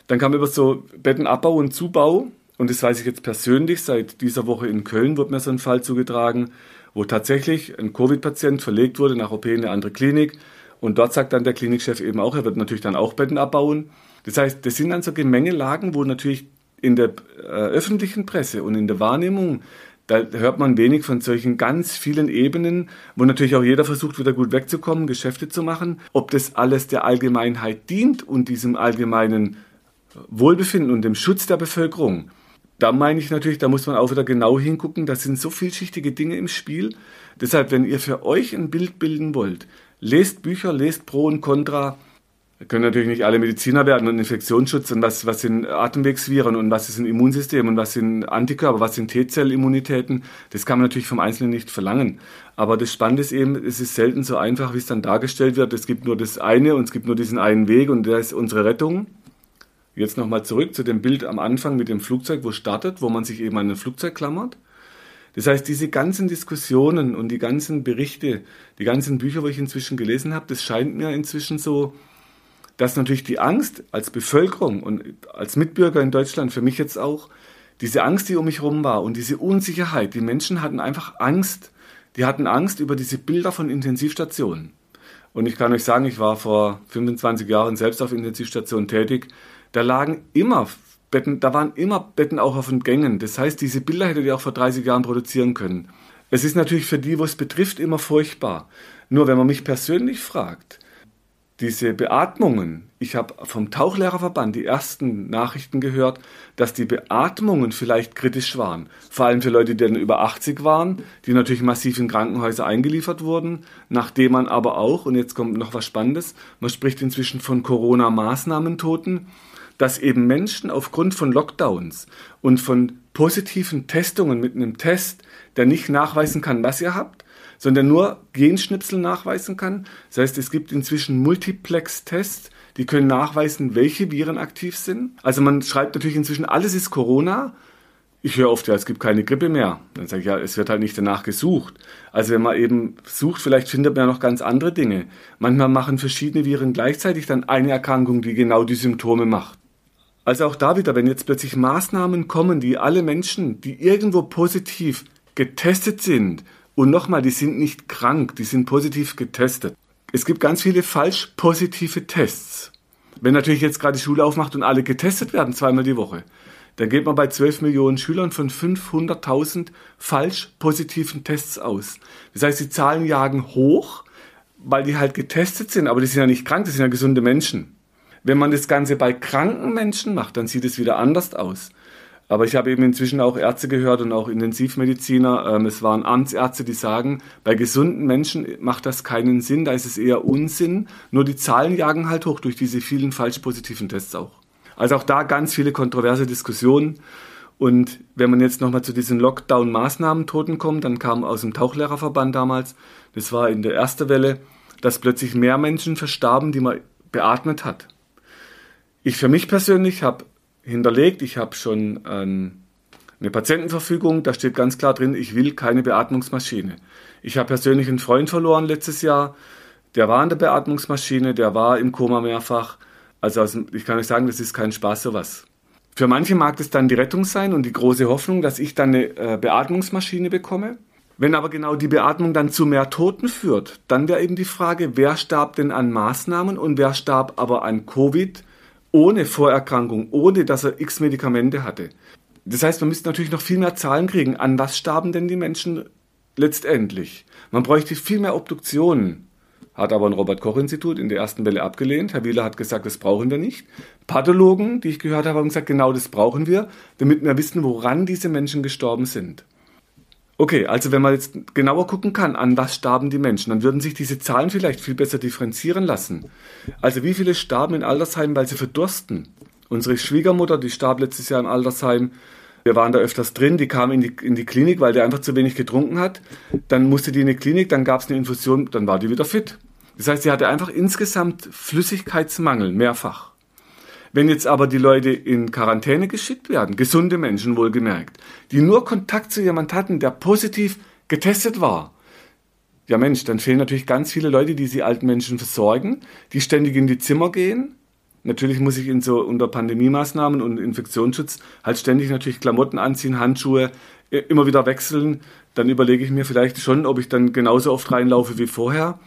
Dann kam über so Bettenabbau und Zubau. Und das weiß ich jetzt persönlich. Seit dieser Woche in Köln wird mir so ein Fall zugetragen, wo tatsächlich ein Covid-Patient verlegt wurde nach OP in eine andere Klinik. Und dort sagt dann der Klinikchef eben auch, er wird natürlich dann auch Betten abbauen. Das heißt, das sind dann so Gemengelagen, wo natürlich in der äh, öffentlichen Presse und in der Wahrnehmung, da hört man wenig von solchen ganz vielen Ebenen, wo natürlich auch jeder versucht, wieder gut wegzukommen, Geschäfte zu machen. Ob das alles der Allgemeinheit dient und diesem allgemeinen Wohlbefinden und dem Schutz der Bevölkerung, da meine ich natürlich, da muss man auch wieder genau hingucken. Da sind so vielschichtige Dinge im Spiel. Deshalb, wenn ihr für euch ein Bild bilden wollt, lest Bücher, lest Pro und Contra, können natürlich nicht alle Mediziner werden und Infektionsschutz und was, was sind Atemwegsviren und was ist ein Immunsystem und was sind Antikörper, was sind T-Zellimmunitäten. Das kann man natürlich vom Einzelnen nicht verlangen. Aber das Spannende ist eben, es ist selten so einfach, wie es dann dargestellt wird. Es gibt nur das eine und es gibt nur diesen einen Weg und der ist unsere Rettung. Jetzt nochmal zurück zu dem Bild am Anfang mit dem Flugzeug, wo startet, wo man sich eben an ein Flugzeug klammert. Das heißt, diese ganzen Diskussionen und die ganzen Berichte, die ganzen Bücher, wo ich inzwischen gelesen habe, das scheint mir inzwischen so, dass natürlich die Angst als Bevölkerung und als Mitbürger in Deutschland, für mich jetzt auch, diese Angst, die um mich herum war und diese Unsicherheit, die Menschen hatten einfach Angst. Die hatten Angst über diese Bilder von Intensivstationen. Und ich kann euch sagen, ich war vor 25 Jahren selbst auf Intensivstationen tätig. Da lagen immer Betten, da waren immer Betten auch auf den Gängen. Das heißt, diese Bilder hättet ihr auch vor 30 Jahren produzieren können. Es ist natürlich für die, wo es betrifft, immer furchtbar. Nur wenn man mich persönlich fragt, diese Beatmungen, ich habe vom Tauchlehrerverband die ersten Nachrichten gehört, dass die Beatmungen vielleicht kritisch waren. Vor allem für Leute, die dann über 80 waren, die natürlich massiv in Krankenhäuser eingeliefert wurden, nachdem man aber auch, und jetzt kommt noch was Spannendes, man spricht inzwischen von Corona-Maßnahmentoten, dass eben Menschen aufgrund von Lockdowns und von positiven Testungen mit einem Test, der nicht nachweisen kann, was ihr habt, sondern nur Genschnipsel nachweisen kann. Das heißt, es gibt inzwischen Multiplex-Tests, die können nachweisen, welche Viren aktiv sind. Also man schreibt natürlich inzwischen, alles ist Corona. Ich höre oft, ja, es gibt keine Grippe mehr. Dann sage ich, ja, es wird halt nicht danach gesucht. Also wenn man eben sucht, vielleicht findet man ja noch ganz andere Dinge. Manchmal machen verschiedene Viren gleichzeitig dann eine Erkrankung, die genau die Symptome macht. Also auch da wieder, wenn jetzt plötzlich Maßnahmen kommen, die alle Menschen, die irgendwo positiv getestet sind, und nochmal, die sind nicht krank, die sind positiv getestet. Es gibt ganz viele falsch positive Tests. Wenn natürlich jetzt gerade die Schule aufmacht und alle getestet werden, zweimal die Woche, dann geht man bei 12 Millionen Schülern von 500.000 falsch positiven Tests aus. Das heißt, die Zahlen jagen hoch, weil die halt getestet sind, aber die sind ja nicht krank, das sind ja gesunde Menschen. Wenn man das Ganze bei kranken Menschen macht, dann sieht es wieder anders aus. Aber ich habe eben inzwischen auch Ärzte gehört und auch Intensivmediziner. Ähm, es waren Amtsärzte, die sagen, bei gesunden Menschen macht das keinen Sinn, da ist es eher Unsinn. Nur die Zahlen jagen halt hoch durch diese vielen falsch positiven Tests auch. Also auch da ganz viele kontroverse Diskussionen. Und wenn man jetzt nochmal zu diesen Lockdown-Maßnahmen-Toten kommt, dann kam aus dem Tauchlehrerverband damals, das war in der ersten Welle, dass plötzlich mehr Menschen verstarben, die man beatmet hat. Ich für mich persönlich habe hinterlegt. Ich habe schon ähm, eine Patientenverfügung, da steht ganz klar drin, ich will keine Beatmungsmaschine. Ich habe persönlich einen Freund verloren letztes Jahr, der war an der Beatmungsmaschine, der war im Koma mehrfach. Also ich kann euch sagen, das ist kein Spaß sowas. Für manche mag das dann die Rettung sein und die große Hoffnung, dass ich dann eine äh, Beatmungsmaschine bekomme. Wenn aber genau die Beatmung dann zu mehr Toten führt, dann wäre eben die Frage, wer starb denn an Maßnahmen und wer starb aber an Covid ohne Vorerkrankung, ohne dass er x Medikamente hatte. Das heißt, man müsste natürlich noch viel mehr Zahlen kriegen. An was starben denn die Menschen letztendlich? Man bräuchte viel mehr Obduktionen. Hat aber ein Robert-Koch-Institut in der ersten Welle abgelehnt. Herr Wieler hat gesagt, das brauchen wir nicht. Pathologen, die ich gehört habe, haben gesagt, genau das brauchen wir, damit wir wissen, woran diese Menschen gestorben sind. Okay, also wenn man jetzt genauer gucken kann, an was starben die Menschen, dann würden sich diese Zahlen vielleicht viel besser differenzieren lassen. Also wie viele starben in Altersheimen, weil sie verdursten? Unsere Schwiegermutter, die starb letztes Jahr im Altersheim, wir waren da öfters drin, die kam in die, in die Klinik, weil der einfach zu wenig getrunken hat. Dann musste die in die Klinik, dann gab es eine Infusion, dann war die wieder fit. Das heißt, sie hatte einfach insgesamt Flüssigkeitsmangel, mehrfach. Wenn jetzt aber die Leute in Quarantäne geschickt werden, gesunde Menschen wohlgemerkt, die nur Kontakt zu jemand hatten, der positiv getestet war, ja Mensch, dann fehlen natürlich ganz viele Leute, die sie alten Menschen versorgen, die ständig in die Zimmer gehen. Natürlich muss ich in so unter Pandemiemaßnahmen und Infektionsschutz halt ständig natürlich Klamotten anziehen, Handschuhe, immer wieder wechseln. Dann überlege ich mir vielleicht schon, ob ich dann genauso oft reinlaufe wie vorher.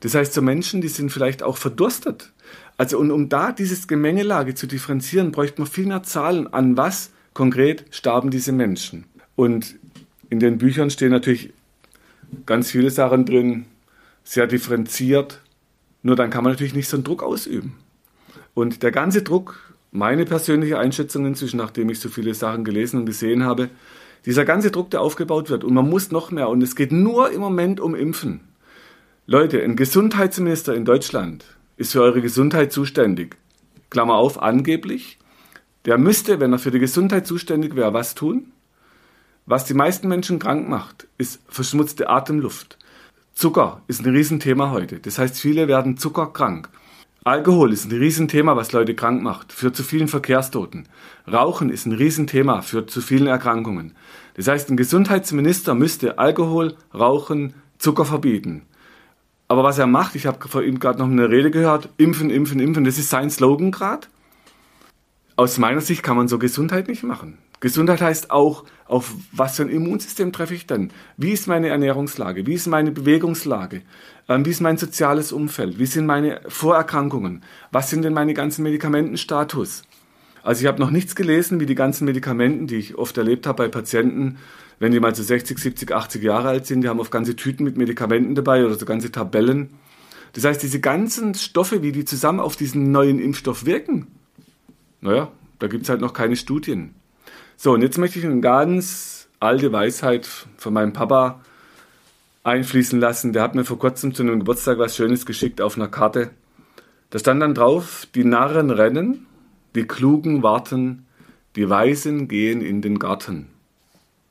Das heißt, so Menschen, die sind vielleicht auch verdurstet. Also und um da dieses Gemengelage zu differenzieren, bräuchte man viel mehr Zahlen, an was konkret starben diese Menschen. Und in den Büchern stehen natürlich ganz viele Sachen drin, sehr differenziert. Nur dann kann man natürlich nicht so einen Druck ausüben. Und der ganze Druck, meine persönliche Einschätzung inzwischen, nachdem ich so viele Sachen gelesen und gesehen habe, dieser ganze Druck, der aufgebaut wird, und man muss noch mehr, und es geht nur im Moment um Impfen. Leute, ein Gesundheitsminister in Deutschland ist für eure Gesundheit zuständig. Klammer auf, angeblich. Der müsste, wenn er für die Gesundheit zuständig wäre, was tun? Was die meisten Menschen krank macht, ist verschmutzte Atemluft. Zucker ist ein Riesenthema heute. Das heißt, viele werden zuckerkrank. Alkohol ist ein Riesenthema, was Leute krank macht, führt zu vielen Verkehrstoten. Rauchen ist ein Riesenthema, führt zu vielen Erkrankungen. Das heißt, ein Gesundheitsminister müsste Alkohol, Rauchen, Zucker verbieten. Aber was er macht, ich habe vor ihm gerade noch eine Rede gehört, impfen, impfen, impfen, das ist sein Slogan gerade. Aus meiner Sicht kann man so Gesundheit nicht machen. Gesundheit heißt auch, auf was für ein Immunsystem treffe ich denn? Wie ist meine Ernährungslage? Wie ist meine Bewegungslage? Ähm, wie ist mein soziales Umfeld? Wie sind meine Vorerkrankungen? Was sind denn meine ganzen Medikamentenstatus? Also ich habe noch nichts gelesen, wie die ganzen Medikamenten, die ich oft erlebt habe bei Patienten, wenn die mal so 60, 70, 80 Jahre alt sind, die haben oft ganze Tüten mit Medikamenten dabei oder so ganze Tabellen. Das heißt, diese ganzen Stoffe, wie die zusammen auf diesen neuen Impfstoff wirken, naja, da gibt es halt noch keine Studien. So, und jetzt möchte ich eine ganz alte Weisheit von meinem Papa einfließen lassen. Der hat mir vor kurzem zu einem Geburtstag was Schönes geschickt auf einer Karte. Da stand dann drauf, die Narren rennen, die Klugen warten, die Weisen gehen in den Garten.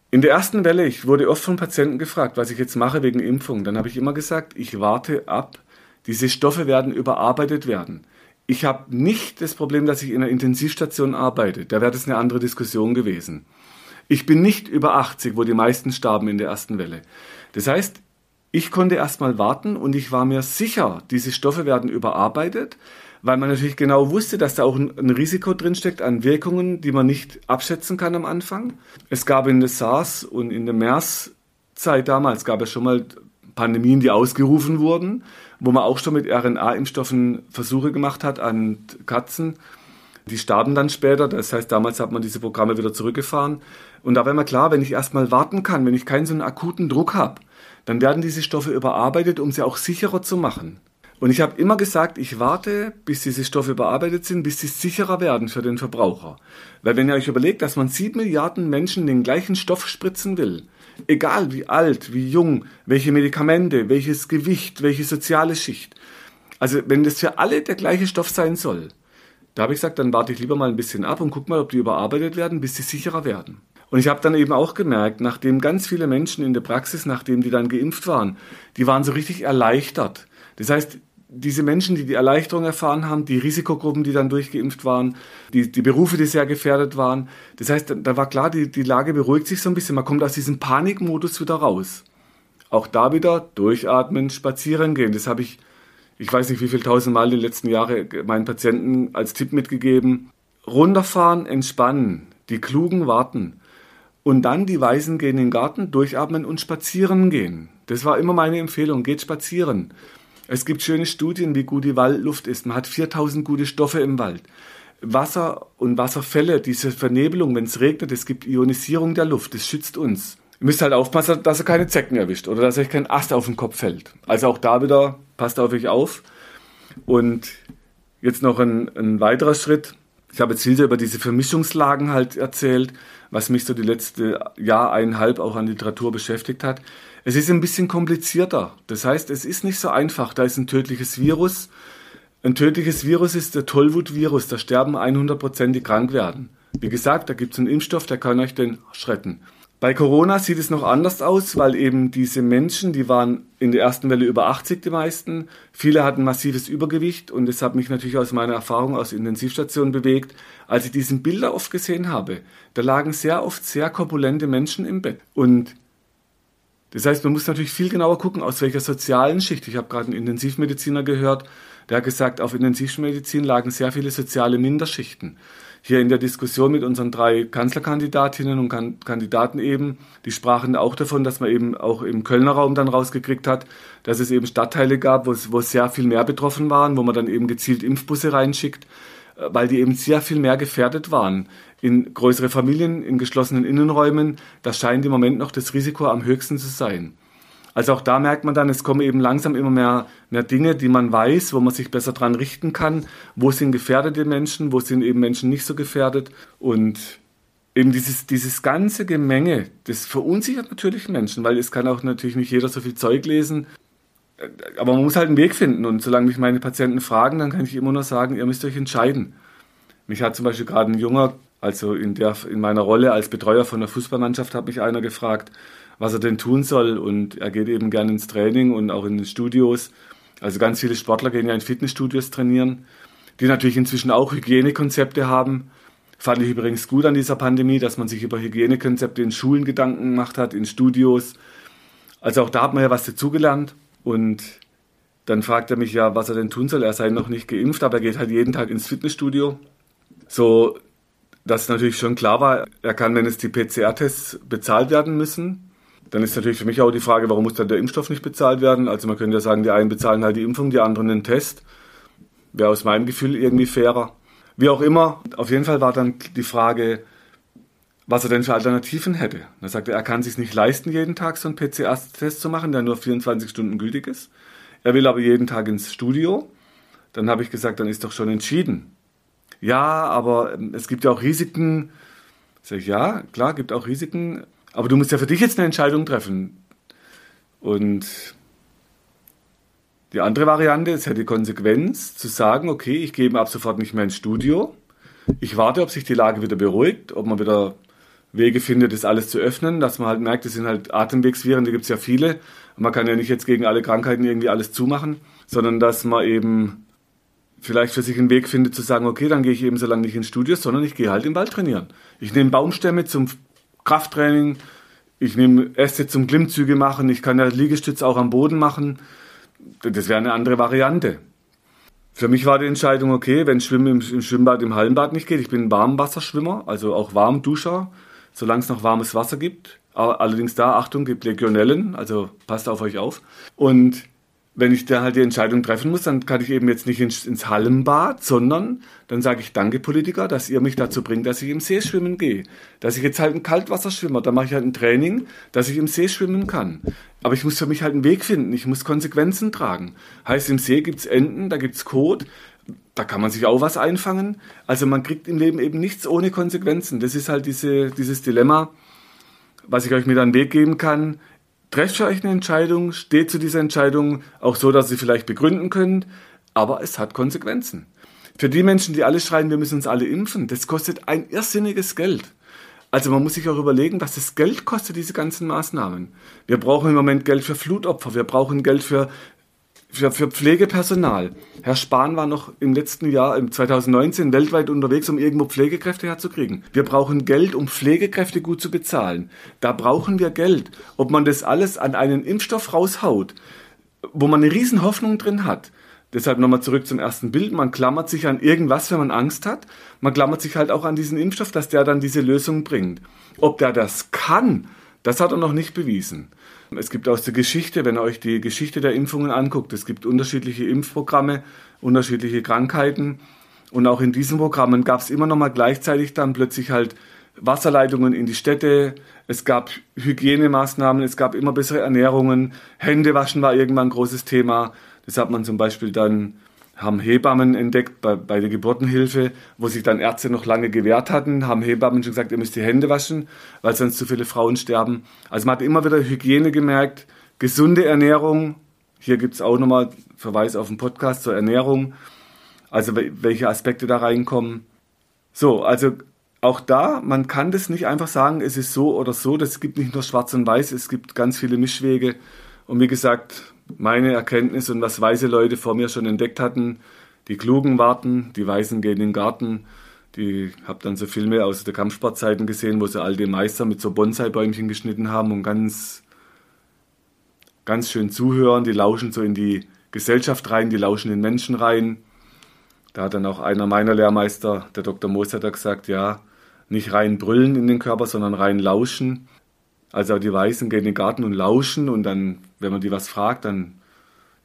In der ersten Welle, ich wurde oft von Patienten gefragt, was ich jetzt mache wegen Impfung. Dann habe ich immer gesagt, ich warte ab. Diese Stoffe werden überarbeitet werden. Ich habe nicht das Problem, dass ich in einer Intensivstation arbeite. Da wäre das eine andere Diskussion gewesen. Ich bin nicht über 80, wo die meisten starben in der ersten Welle. Das heißt, ich konnte erstmal warten und ich war mir sicher, diese Stoffe werden überarbeitet weil man natürlich genau wusste, dass da auch ein, Risiko drinsteckt an Wirkungen, die man nicht abschätzen kann am Anfang. Es gab in der SARS und in der MERS-Zeit damals gab es schon mal Pandemien, die ausgerufen wurden, wo man auch schon mit RNA-Impfstoffen Versuche gemacht hat an Katzen. Die starben dann später, das heißt, damals hat man diese Programme wieder zurückgefahren. Und da war mir klar, wenn ich erstmal warten kann, wenn ich keinen so einen akuten Druck habe, dann werden diese Stoffe überarbeitet, um sie auch sicherer zu machen. Und ich habe immer gesagt, ich warte, bis diese Stoffe bearbeitet sind, bis sie sicherer werden für den Verbraucher. Weil wenn ihr euch überlegt, dass man sieben Milliarden Menschen den gleichen Stoff spritzen will, egal wie alt, wie jung, welche Medikamente, welches Gewicht, welche soziale Schicht, also wenn das für alle der gleiche Stoff sein soll, da habe ich gesagt, dann warte ich lieber mal ein bisschen ab und guck mal, ob die überarbeitet werden, bis sie sicherer werden. Und ich habe dann eben auch gemerkt, nachdem ganz viele Menschen in der Praxis, nachdem die dann geimpft waren, die waren so richtig erleichtert. Das heißt, diese Menschen, die die Erleichterung erfahren haben, die Risikogruppen, die dann durchgeimpft waren, die, die Berufe, die sehr gefährdet waren. Das heißt, da war klar, die, die Lage beruhigt sich so ein bisschen. Man kommt aus diesem Panikmodus wieder raus. Auch da wieder durchatmen, spazieren gehen. Das habe ich, ich weiß nicht wie viel tausendmal die letzten Jahre meinen Patienten als Tipp mitgegeben. runterfahren, entspannen, die Klugen warten und dann die Weisen gehen in den Garten, durchatmen und spazieren gehen. Das war immer meine Empfehlung, geht spazieren. Es gibt schöne Studien, wie gut die Waldluft ist. Man hat 4000 gute Stoffe im Wald. Wasser und Wasserfälle, diese Vernebelung, wenn es regnet, es gibt Ionisierung der Luft, das schützt uns. Ihr müsst halt aufpassen, dass ihr keine Zecken erwischt oder dass euch kein Ast auf den Kopf fällt. Also auch da wieder, passt auf euch auf. Und jetzt noch ein, ein weiterer Schritt. Ich habe jetzt viel über diese Vermischungslagen halt erzählt, was mich so die letzte Jahr, eineinhalb auch an Literatur beschäftigt hat. Es ist ein bisschen komplizierter. Das heißt, es ist nicht so einfach. Da ist ein tödliches Virus ein tödliches Virus ist der Tollwut-Virus, da sterben 100% die krank werden. Wie gesagt, da gibt es einen Impfstoff, der kann euch den schrecken. Bei Corona sieht es noch anders aus, weil eben diese Menschen, die waren in der ersten Welle über 80 die meisten, viele hatten massives Übergewicht und das hat mich natürlich aus meiner Erfahrung aus Intensivstationen bewegt, als ich diese Bilder oft gesehen habe. Da lagen sehr oft sehr korpulente Menschen im Bett und das heißt, man muss natürlich viel genauer gucken, aus welcher sozialen Schicht. Ich habe gerade einen Intensivmediziner gehört, der hat gesagt, auf Intensivmedizin lagen sehr viele soziale Minderschichten. Hier in der Diskussion mit unseren drei Kanzlerkandidatinnen und kan Kandidaten eben, die sprachen auch davon, dass man eben auch im Kölner Raum dann rausgekriegt hat, dass es eben Stadtteile gab, wo, wo sehr viel mehr betroffen waren, wo man dann eben gezielt Impfbusse reinschickt, weil die eben sehr viel mehr gefährdet waren. In größere Familien, in geschlossenen Innenräumen, da scheint im Moment noch das Risiko am höchsten zu sein. Also auch da merkt man dann, es kommen eben langsam immer mehr, mehr Dinge, die man weiß, wo man sich besser dran richten kann. Wo sind gefährdete Menschen, wo sind eben Menschen nicht so gefährdet. Und eben dieses, dieses ganze Gemenge, das verunsichert natürlich Menschen, weil es kann auch natürlich nicht jeder so viel Zeug lesen. Aber man muss halt einen Weg finden. Und solange mich meine Patienten fragen, dann kann ich immer nur sagen, ihr müsst euch entscheiden. Mich hat zum Beispiel gerade ein junger, also in, der, in meiner Rolle als Betreuer von der Fußballmannschaft, hat mich einer gefragt, was er denn tun soll. Und er geht eben gerne ins Training und auch in den Studios. Also ganz viele Sportler gehen ja in Fitnessstudios trainieren, die natürlich inzwischen auch Hygienekonzepte haben. Fand ich übrigens gut an dieser Pandemie, dass man sich über Hygienekonzepte in Schulen Gedanken gemacht hat, in Studios. Also auch da hat man ja was dazugelernt. Und dann fragt er mich ja, was er denn tun soll. Er sei noch nicht geimpft, aber er geht halt jeden Tag ins Fitnessstudio. So, dass natürlich schon klar war, er kann, wenn es die PCR-Tests bezahlt werden müssen, dann ist natürlich für mich auch die Frage, warum muss dann der Impfstoff nicht bezahlt werden? Also man könnte ja sagen, die einen bezahlen halt die Impfung, die anderen den Test. Wäre aus meinem Gefühl irgendwie fairer. Wie auch immer, auf jeden Fall war dann die Frage, was er denn für Alternativen hätte. Er sagte, er kann sich nicht leisten, jeden Tag so einen PCR-Test zu machen, der nur 24 Stunden gültig ist. Er will aber jeden Tag ins Studio. Dann habe ich gesagt, dann ist doch schon entschieden. Ja, aber es gibt ja auch Risiken. Sag ich, ja, klar, gibt auch Risiken. Aber du musst ja für dich jetzt eine Entscheidung treffen. Und die andere Variante ist ja die Konsequenz zu sagen, okay, ich gehe ab sofort nicht mehr ins Studio. Ich warte, ob sich die Lage wieder beruhigt, ob man wieder Wege findet, das alles zu öffnen, dass man halt merkt, es sind halt Atemwegsviren, die gibt es ja viele. Man kann ja nicht jetzt gegen alle Krankheiten irgendwie alles zumachen, sondern dass man eben vielleicht für sich einen Weg findet zu sagen, okay, dann gehe ich eben so lange nicht ins Studio, sondern ich gehe halt im Wald trainieren. Ich nehme Baumstämme zum Krafttraining, ich nehme Äste zum Klimmzüge machen, ich kann ja Liegestütz auch am Boden machen. Das wäre eine andere Variante. Für mich war die Entscheidung, okay, wenn Schwimmen im, Schwimmbad, im Hallenbad nicht geht, ich bin ein Warmwasserschwimmer, also auch Warmduscher, solange es noch warmes Wasser gibt. Allerdings da, Achtung, gibt Legionellen, also passt auf euch auf. Und wenn ich da halt die Entscheidung treffen muss, dann kann ich eben jetzt nicht ins, ins Hallenbad, sondern dann sage ich Danke Politiker, dass ihr mich dazu bringt, dass ich im See schwimmen gehe. Dass ich jetzt halt ein Kaltwasserschwimmer, da mache ich halt ein Training, dass ich im See schwimmen kann. Aber ich muss für mich halt einen Weg finden, ich muss Konsequenzen tragen. Heißt, im See gibt's Enten, da gibt's Kot, da kann man sich auch was einfangen. Also man kriegt im Leben eben nichts ohne Konsequenzen. Das ist halt diese, dieses Dilemma, was ich euch mit an den Weg geben kann trefft euch eine Entscheidung, steht zu dieser Entscheidung auch so, dass ihr sie vielleicht begründen könnt, aber es hat Konsequenzen. Für die Menschen, die alle schreien, wir müssen uns alle impfen, das kostet ein irrsinniges Geld. Also man muss sich auch überlegen, was das Geld kostet, diese ganzen Maßnahmen. Wir brauchen im Moment Geld für Flutopfer, wir brauchen Geld für für, für Pflegepersonal. Herr Spahn war noch im letzten Jahr, im 2019, weltweit unterwegs, um irgendwo Pflegekräfte herzukriegen. Wir brauchen Geld, um Pflegekräfte gut zu bezahlen. Da brauchen wir Geld. Ob man das alles an einen Impfstoff raushaut, wo man eine riesen Hoffnung drin hat, Deshalb nochmal zurück zum ersten Bild. Man klammert sich an irgendwas, wenn man Angst hat. Man klammert sich halt auch an diesen Impfstoff, dass der dann diese Lösung bringt. Ob der das kann, das hat er noch nicht bewiesen. Es gibt aus der Geschichte, wenn ihr euch die Geschichte der Impfungen anguckt, es gibt unterschiedliche Impfprogramme, unterschiedliche Krankheiten. Und auch in diesen Programmen gab es immer noch mal gleichzeitig dann plötzlich halt Wasserleitungen in die Städte, es gab Hygienemaßnahmen, es gab immer bessere Ernährungen, Händewaschen war irgendwann ein großes Thema. Das hat man zum Beispiel dann, haben Hebammen entdeckt bei, bei der Geburtenhilfe, wo sich dann Ärzte noch lange gewehrt hatten, haben Hebammen schon gesagt, ihr müsst die Hände waschen, weil sonst zu viele Frauen sterben. Also man hat immer wieder Hygiene gemerkt, gesunde Ernährung. Hier gibt es auch nochmal Verweis auf den Podcast zur Ernährung, also welche Aspekte da reinkommen. So, also auch da, man kann das nicht einfach sagen, es ist so oder so. Das gibt nicht nur schwarz und weiß, es gibt ganz viele Mischwege. Und wie gesagt, meine Erkenntnis und was weise Leute vor mir schon entdeckt hatten, die Klugen warten, die Weisen gehen in den Garten. Die habe dann so Filme aus der Kampfsportzeiten gesehen, wo sie alte Meister mit so Bonsai-Bäumchen geschnitten haben und ganz, ganz schön zuhören. Die lauschen so in die Gesellschaft rein, die lauschen in Menschen rein. Da hat dann auch einer meiner Lehrmeister, der Dr. Moos, hat gesagt, ja, nicht rein brüllen in den Körper, sondern rein lauschen. Also die Weißen gehen in den Garten und lauschen und dann, wenn man die was fragt, dann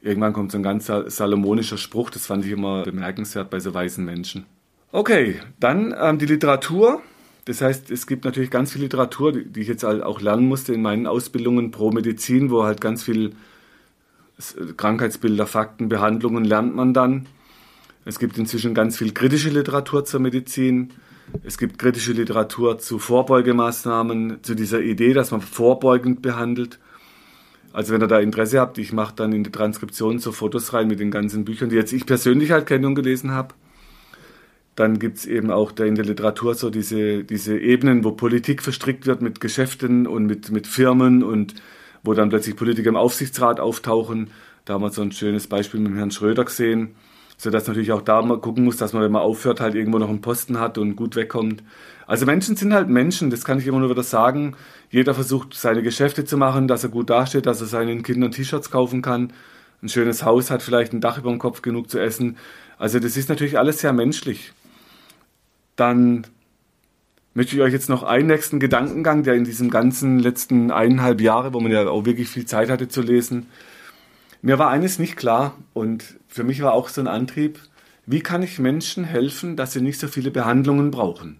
irgendwann kommt so ein ganz salomonischer Spruch. Das fand ich immer bemerkenswert bei so weißen Menschen. Okay, dann ähm, die Literatur. Das heißt, es gibt natürlich ganz viel Literatur, die ich jetzt auch lernen musste in meinen Ausbildungen pro Medizin, wo halt ganz viel Krankheitsbilder, Fakten, Behandlungen lernt man dann. Es gibt inzwischen ganz viel kritische Literatur zur Medizin. Es gibt kritische Literatur zu Vorbeugemaßnahmen, zu dieser Idee, dass man vorbeugend behandelt. Also wenn ihr da Interesse habt, ich mache dann in die Transkription so Fotos rein mit den ganzen Büchern, die jetzt ich persönlich halt kenne und gelesen habe. Dann gibt es eben auch da in der Literatur so diese, diese Ebenen, wo Politik verstrickt wird mit Geschäften und mit, mit Firmen und wo dann plötzlich Politiker im Aufsichtsrat auftauchen. Da haben wir so ein schönes Beispiel mit Herrn Schröder gesehen sodass natürlich auch da mal gucken muss, dass man, wenn man aufhört, halt irgendwo noch einen Posten hat und gut wegkommt. Also Menschen sind halt Menschen, das kann ich immer nur wieder sagen. Jeder versucht, seine Geschäfte zu machen, dass er gut dasteht, dass er seinen Kindern T-Shirts kaufen kann, ein schönes Haus hat, vielleicht ein Dach über dem Kopf, genug zu essen. Also das ist natürlich alles sehr menschlich. Dann möchte ich euch jetzt noch einen nächsten Gedankengang, der in diesem ganzen letzten eineinhalb Jahre, wo man ja auch wirklich viel Zeit hatte zu lesen, mir war eines nicht klar und für mich war auch so ein Antrieb, wie kann ich Menschen helfen, dass sie nicht so viele Behandlungen brauchen?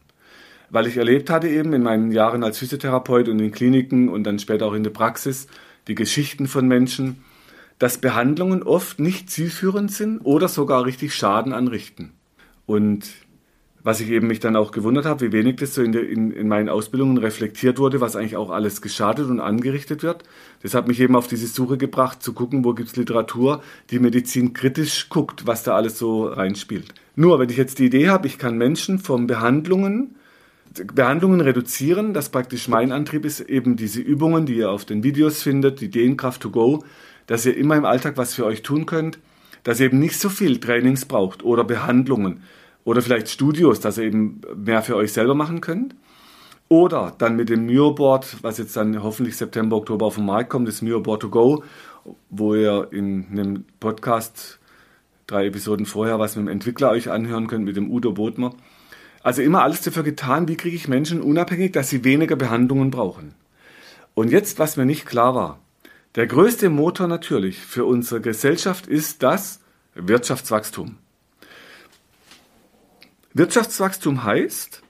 Weil ich erlebt hatte eben in meinen Jahren als Physiotherapeut und in Kliniken und dann später auch in der Praxis die Geschichten von Menschen, dass Behandlungen oft nicht zielführend sind oder sogar richtig Schaden anrichten. Und was ich eben mich dann auch gewundert habe, wie wenig das so in, der, in, in meinen Ausbildungen reflektiert wurde, was eigentlich auch alles geschadet und angerichtet wird. Das hat mich eben auf diese Suche gebracht, zu gucken, wo gibt es Literatur, die Medizin kritisch guckt, was da alles so reinspielt. Nur, wenn ich jetzt die Idee habe, ich kann Menschen von Behandlungen, Behandlungen reduzieren, das praktisch mein Antrieb ist, eben diese Übungen, die ihr auf den Videos findet, die Dehnkraft to go, dass ihr immer im Alltag was für euch tun könnt, dass ihr eben nicht so viel Trainings braucht oder Behandlungen oder vielleicht Studios, dass ihr eben mehr für euch selber machen könnt. Oder dann mit dem Mioboard, was jetzt dann hoffentlich September, Oktober auf den Markt kommt, das Mioboard to go, wo ihr in einem Podcast drei Episoden vorher was mit dem Entwickler euch anhören könnt, mit dem Udo Bodmer. Also immer alles dafür getan, wie kriege ich Menschen unabhängig, dass sie weniger Behandlungen brauchen. Und jetzt, was mir nicht klar war. Der größte Motor natürlich für unsere Gesellschaft ist das Wirtschaftswachstum. Wirtschaftswachstum heißt,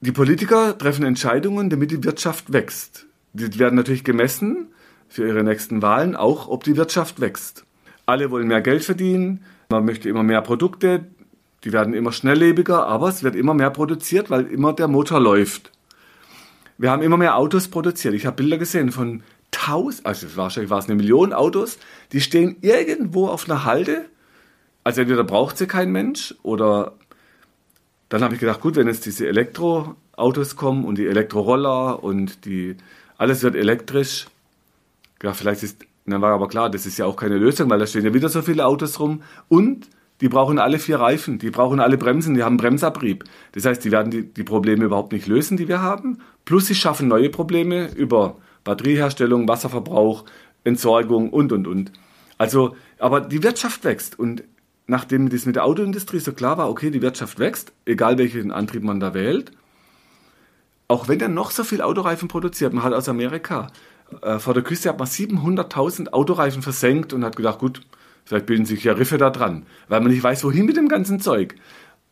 die Politiker treffen Entscheidungen, damit die Wirtschaft wächst. Die werden natürlich gemessen für ihre nächsten Wahlen auch, ob die Wirtschaft wächst. Alle wollen mehr Geld verdienen, man möchte immer mehr Produkte, die werden immer schnelllebiger, aber es wird immer mehr produziert, weil immer der Motor läuft. Wir haben immer mehr Autos produziert. Ich habe Bilder gesehen von tausend, also wahrscheinlich war es eine Million Autos, die stehen irgendwo auf einer Halde also entweder braucht sie kein Mensch oder dann habe ich gedacht, gut, wenn jetzt diese Elektroautos kommen und die Elektroroller und die alles wird elektrisch, ja, vielleicht ist, dann war aber klar, das ist ja auch keine Lösung, weil da stehen ja wieder so viele Autos rum und die brauchen alle vier Reifen, die brauchen alle Bremsen, die haben Bremsabrieb. Das heißt, die werden die, die Probleme überhaupt nicht lösen, die wir haben. Plus sie schaffen neue Probleme über Batterieherstellung, Wasserverbrauch, Entsorgung und, und, und. Also Aber die Wirtschaft wächst und nachdem das mit der Autoindustrie so klar war, okay, die Wirtschaft wächst, egal welchen Antrieb man da wählt, auch wenn er noch so viel Autoreifen produziert, man hat aus Amerika, äh, vor der Küste hat man 700.000 Autoreifen versenkt und hat gedacht, gut, vielleicht bilden sich ja Riffe da dran, weil man nicht weiß, wohin mit dem ganzen Zeug.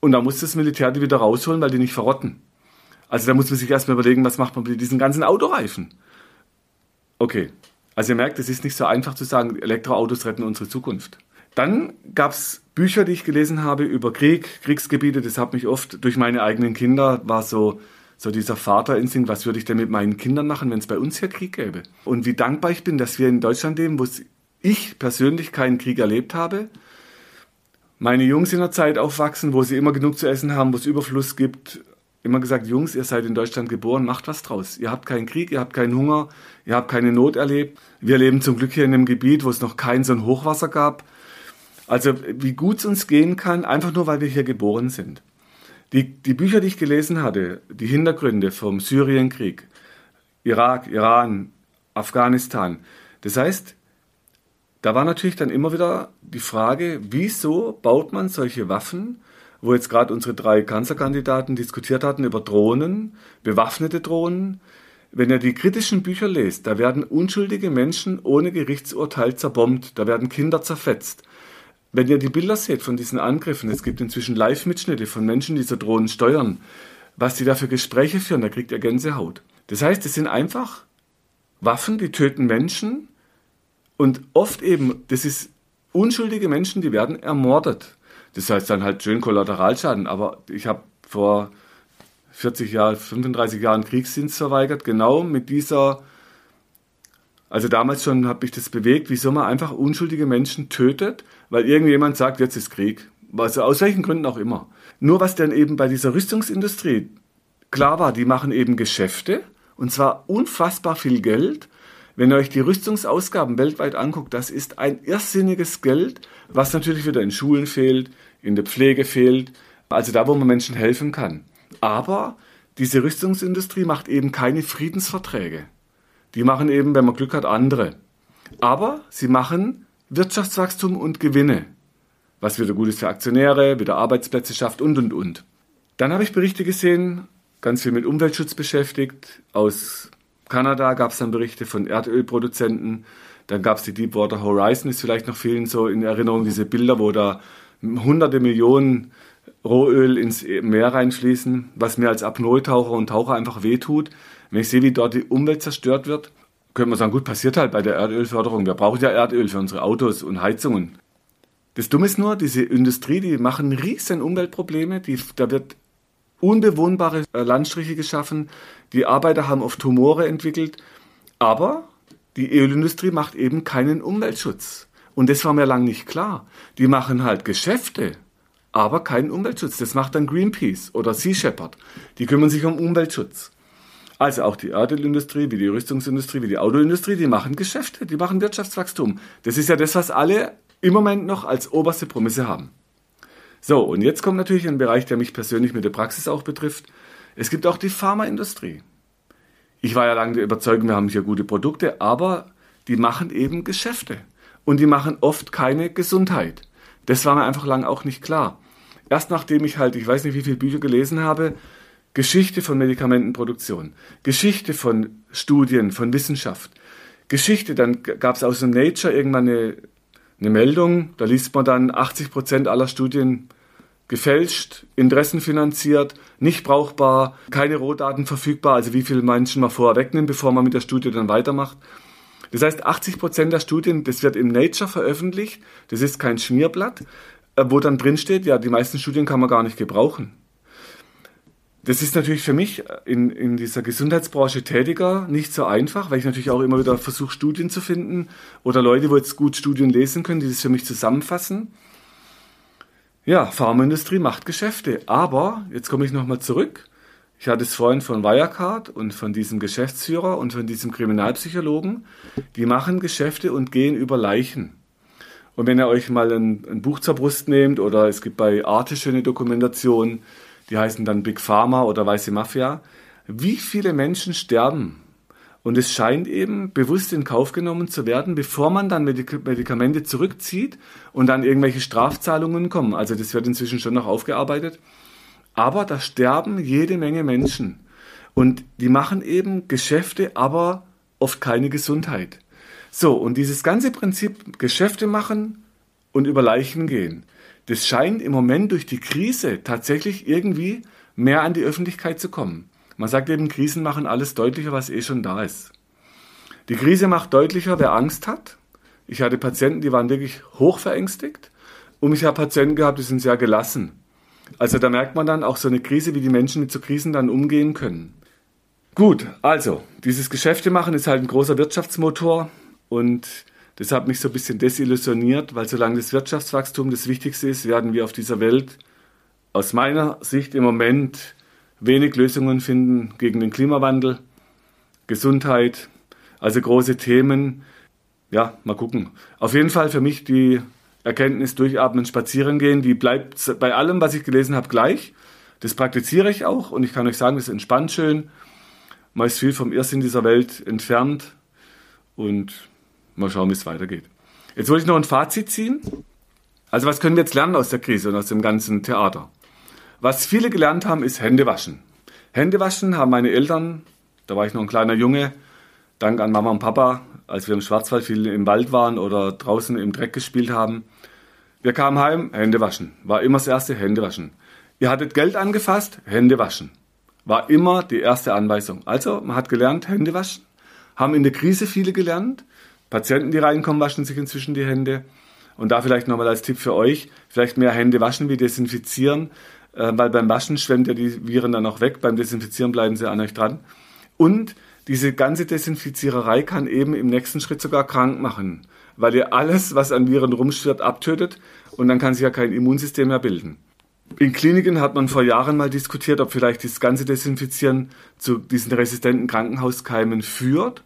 Und da muss das Militär die wieder rausholen, weil die nicht verrotten. Also da muss man sich erstmal überlegen, was macht man mit diesen ganzen Autoreifen. Okay, also ihr merkt, es ist nicht so einfach zu sagen, Elektroautos retten unsere Zukunft. Dann gab es Bücher, die ich gelesen habe über Krieg, Kriegsgebiete. Das hat mich oft durch meine eigenen Kinder, war so, so dieser Vaterinstinkt, was würde ich denn mit meinen Kindern machen, wenn es bei uns hier Krieg gäbe? Und wie dankbar ich bin, dass wir in Deutschland leben, wo ich persönlich keinen Krieg erlebt habe. Meine Jungs in der Zeit aufwachsen, wo sie immer genug zu essen haben, wo es Überfluss gibt. Immer gesagt, Jungs, ihr seid in Deutschland geboren, macht was draus. Ihr habt keinen Krieg, ihr habt keinen Hunger, ihr habt keine Not erlebt. Wir leben zum Glück hier in einem Gebiet, wo es noch kein so ein Hochwasser gab also wie gut es uns gehen kann, einfach nur weil wir hier geboren sind. Die, die Bücher, die ich gelesen hatte, die Hintergründe vom Syrienkrieg, Irak, Iran, Afghanistan, das heißt, da war natürlich dann immer wieder die Frage, wieso baut man solche Waffen, wo jetzt gerade unsere drei Kanzlerkandidaten diskutiert hatten über Drohnen, bewaffnete Drohnen. Wenn ihr die kritischen Bücher lest, da werden unschuldige Menschen ohne Gerichtsurteil zerbombt, da werden Kinder zerfetzt. Wenn ihr die Bilder seht von diesen Angriffen, es gibt inzwischen Live-Mitschnitte von Menschen, die so Drohnen steuern, was die da für Gespräche führen, da kriegt ihr Gänsehaut. Das heißt, es sind einfach Waffen, die töten Menschen und oft eben, das ist unschuldige Menschen, die werden ermordet. Das heißt dann halt schön Kollateralschaden, aber ich habe vor 40 Jahren, 35 Jahren Kriegsdienst verweigert, genau mit dieser also damals schon habe ich das bewegt, wieso man einfach unschuldige Menschen tötet, weil irgendjemand sagt, jetzt ist Krieg. Also aus welchen Gründen auch immer. Nur was dann eben bei dieser Rüstungsindustrie klar war, die machen eben Geschäfte und zwar unfassbar viel Geld. Wenn ihr euch die Rüstungsausgaben weltweit anguckt, das ist ein irrsinniges Geld, was natürlich wieder in Schulen fehlt, in der Pflege fehlt, also da, wo man Menschen helfen kann. Aber diese Rüstungsindustrie macht eben keine Friedensverträge. Die machen eben, wenn man Glück hat, andere. Aber sie machen Wirtschaftswachstum und Gewinne, was wieder gut ist für Aktionäre, wieder Arbeitsplätze schafft und, und, und. Dann habe ich Berichte gesehen, ganz viel mit Umweltschutz beschäftigt. Aus Kanada gab es dann Berichte von Erdölproduzenten. Dann gab es die Deepwater Horizon, ist vielleicht noch vielen so in Erinnerung, diese Bilder, wo da hunderte Millionen Rohöl ins Meer reinfließen, was mir als Apnoe-Taucher und Taucher einfach wehtut. Wenn ich sehe, wie dort die Umwelt zerstört wird, könnte man sagen, gut, passiert halt bei der Erdölförderung. Wir brauchen ja Erdöl für unsere Autos und Heizungen. Das Dumme ist nur, diese Industrie, die machen riesen Umweltprobleme. Die, da wird unbewohnbare äh, Landstriche geschaffen. Die Arbeiter haben oft Tumore entwickelt. Aber die Ölindustrie macht eben keinen Umweltschutz. Und das war mir lang nicht klar. Die machen halt Geschäfte, aber keinen Umweltschutz. Das macht dann Greenpeace oder Sea Shepherd. Die kümmern sich um Umweltschutz. Also auch die Erdölindustrie, wie die Rüstungsindustrie, wie die Autoindustrie, die machen Geschäfte, die machen Wirtschaftswachstum. Das ist ja das, was alle im Moment noch als oberste Prämisse haben. So, und jetzt kommt natürlich ein Bereich, der mich persönlich mit der Praxis auch betrifft. Es gibt auch die Pharmaindustrie. Ich war ja lange der Überzeugung, wir haben hier gute Produkte, aber die machen eben Geschäfte. Und die machen oft keine Gesundheit. Das war mir einfach lang auch nicht klar. Erst nachdem ich halt, ich weiß nicht, wie viele Bücher gelesen habe, Geschichte von Medikamentenproduktion, Geschichte von Studien, von Wissenschaft, Geschichte, dann gab es aus dem Nature irgendwann eine, eine Meldung, da liest man dann 80 Prozent aller Studien gefälscht, interessenfinanziert, nicht brauchbar, keine Rohdaten verfügbar, also wie viele Menschen man vorher wegnimmt, bevor man mit der Studie dann weitermacht. Das heißt, 80 Prozent der Studien, das wird im Nature veröffentlicht, das ist kein Schmierblatt, äh, wo dann drin steht, ja, die meisten Studien kann man gar nicht gebrauchen. Das ist natürlich für mich in, in dieser Gesundheitsbranche Tätiger nicht so einfach, weil ich natürlich auch immer wieder versuche, Studien zu finden oder Leute, wo jetzt gut Studien lesen können, die das für mich zusammenfassen. Ja, Pharmaindustrie macht Geschäfte, aber jetzt komme ich nochmal zurück. Ich hatte es vorhin von Wirecard und von diesem Geschäftsführer und von diesem Kriminalpsychologen. Die machen Geschäfte und gehen über Leichen. Und wenn ihr euch mal ein, ein Buch zur Brust nehmt oder es gibt bei Arte schöne Dokumentationen, die heißen dann Big Pharma oder Weiße Mafia. Wie viele Menschen sterben Und es scheint eben bewusst in Kauf genommen zu werden, bevor man dann Medikamente zurückzieht und dann irgendwelche Strafzahlungen kommen. Also das wird inzwischen schon noch aufgearbeitet. Aber da sterben jede Menge Menschen. Und die machen eben Geschäfte, aber oft keine Gesundheit. So, und dieses ganze Prinzip Geschäfte machen und über Leichen gehen, das scheint im Moment durch die Krise tatsächlich irgendwie mehr an die Öffentlichkeit zu kommen. Man sagt eben, Krisen machen alles deutlicher, was eh schon da ist. Die Krise macht deutlicher, wer Angst hat. Ich hatte Patienten, die waren wirklich hoch verängstigt. Und ich habe Patienten gehabt, die sind sehr gelassen. Also da merkt man dann auch so eine Krise, wie die Menschen mit so Krisen dann umgehen können. Gut, also, dieses Geschäfte machen ist halt ein großer Wirtschaftsmotor und das hat mich so ein bisschen desillusioniert, weil solange das Wirtschaftswachstum das Wichtigste ist, werden wir auf dieser Welt aus meiner Sicht im Moment wenig Lösungen finden gegen den Klimawandel, Gesundheit, also große Themen. Ja, mal gucken. Auf jeden Fall für mich die Erkenntnis durchatmen, spazieren gehen, die bleibt bei allem, was ich gelesen habe, gleich. Das praktiziere ich auch und ich kann euch sagen, das entspannt schön. Man ist viel vom Irrsinn dieser Welt entfernt und mal schauen, wie es weitergeht. Jetzt wollte ich noch ein Fazit ziehen. Also was können wir jetzt lernen aus der Krise und aus dem ganzen Theater? Was viele gelernt haben, ist Hände waschen. Hände waschen haben meine Eltern, da war ich noch ein kleiner Junge, dank an Mama und Papa, als wir im Schwarzwald viel im Wald waren oder draußen im Dreck gespielt haben. Wir kamen heim, Hände waschen. War immer das erste, Hände waschen. Ihr hattet Geld angefasst, Hände waschen war immer die erste Anweisung. Also, man hat gelernt, Hände waschen. Haben in der Krise viele gelernt. Patienten, die reinkommen, waschen sich inzwischen die Hände. Und da vielleicht nochmal als Tipp für euch, vielleicht mehr Hände waschen wie desinfizieren, äh, weil beim Waschen schwemmt ja die Viren dann auch weg, beim Desinfizieren bleiben sie an euch dran. Und diese ganze Desinfiziererei kann eben im nächsten Schritt sogar krank machen, weil ihr alles, was an Viren rumschwirrt, abtötet und dann kann sich ja kein Immunsystem mehr bilden. In Kliniken hat man vor Jahren mal diskutiert, ob vielleicht das ganze Desinfizieren zu diesen resistenten Krankenhauskeimen führt.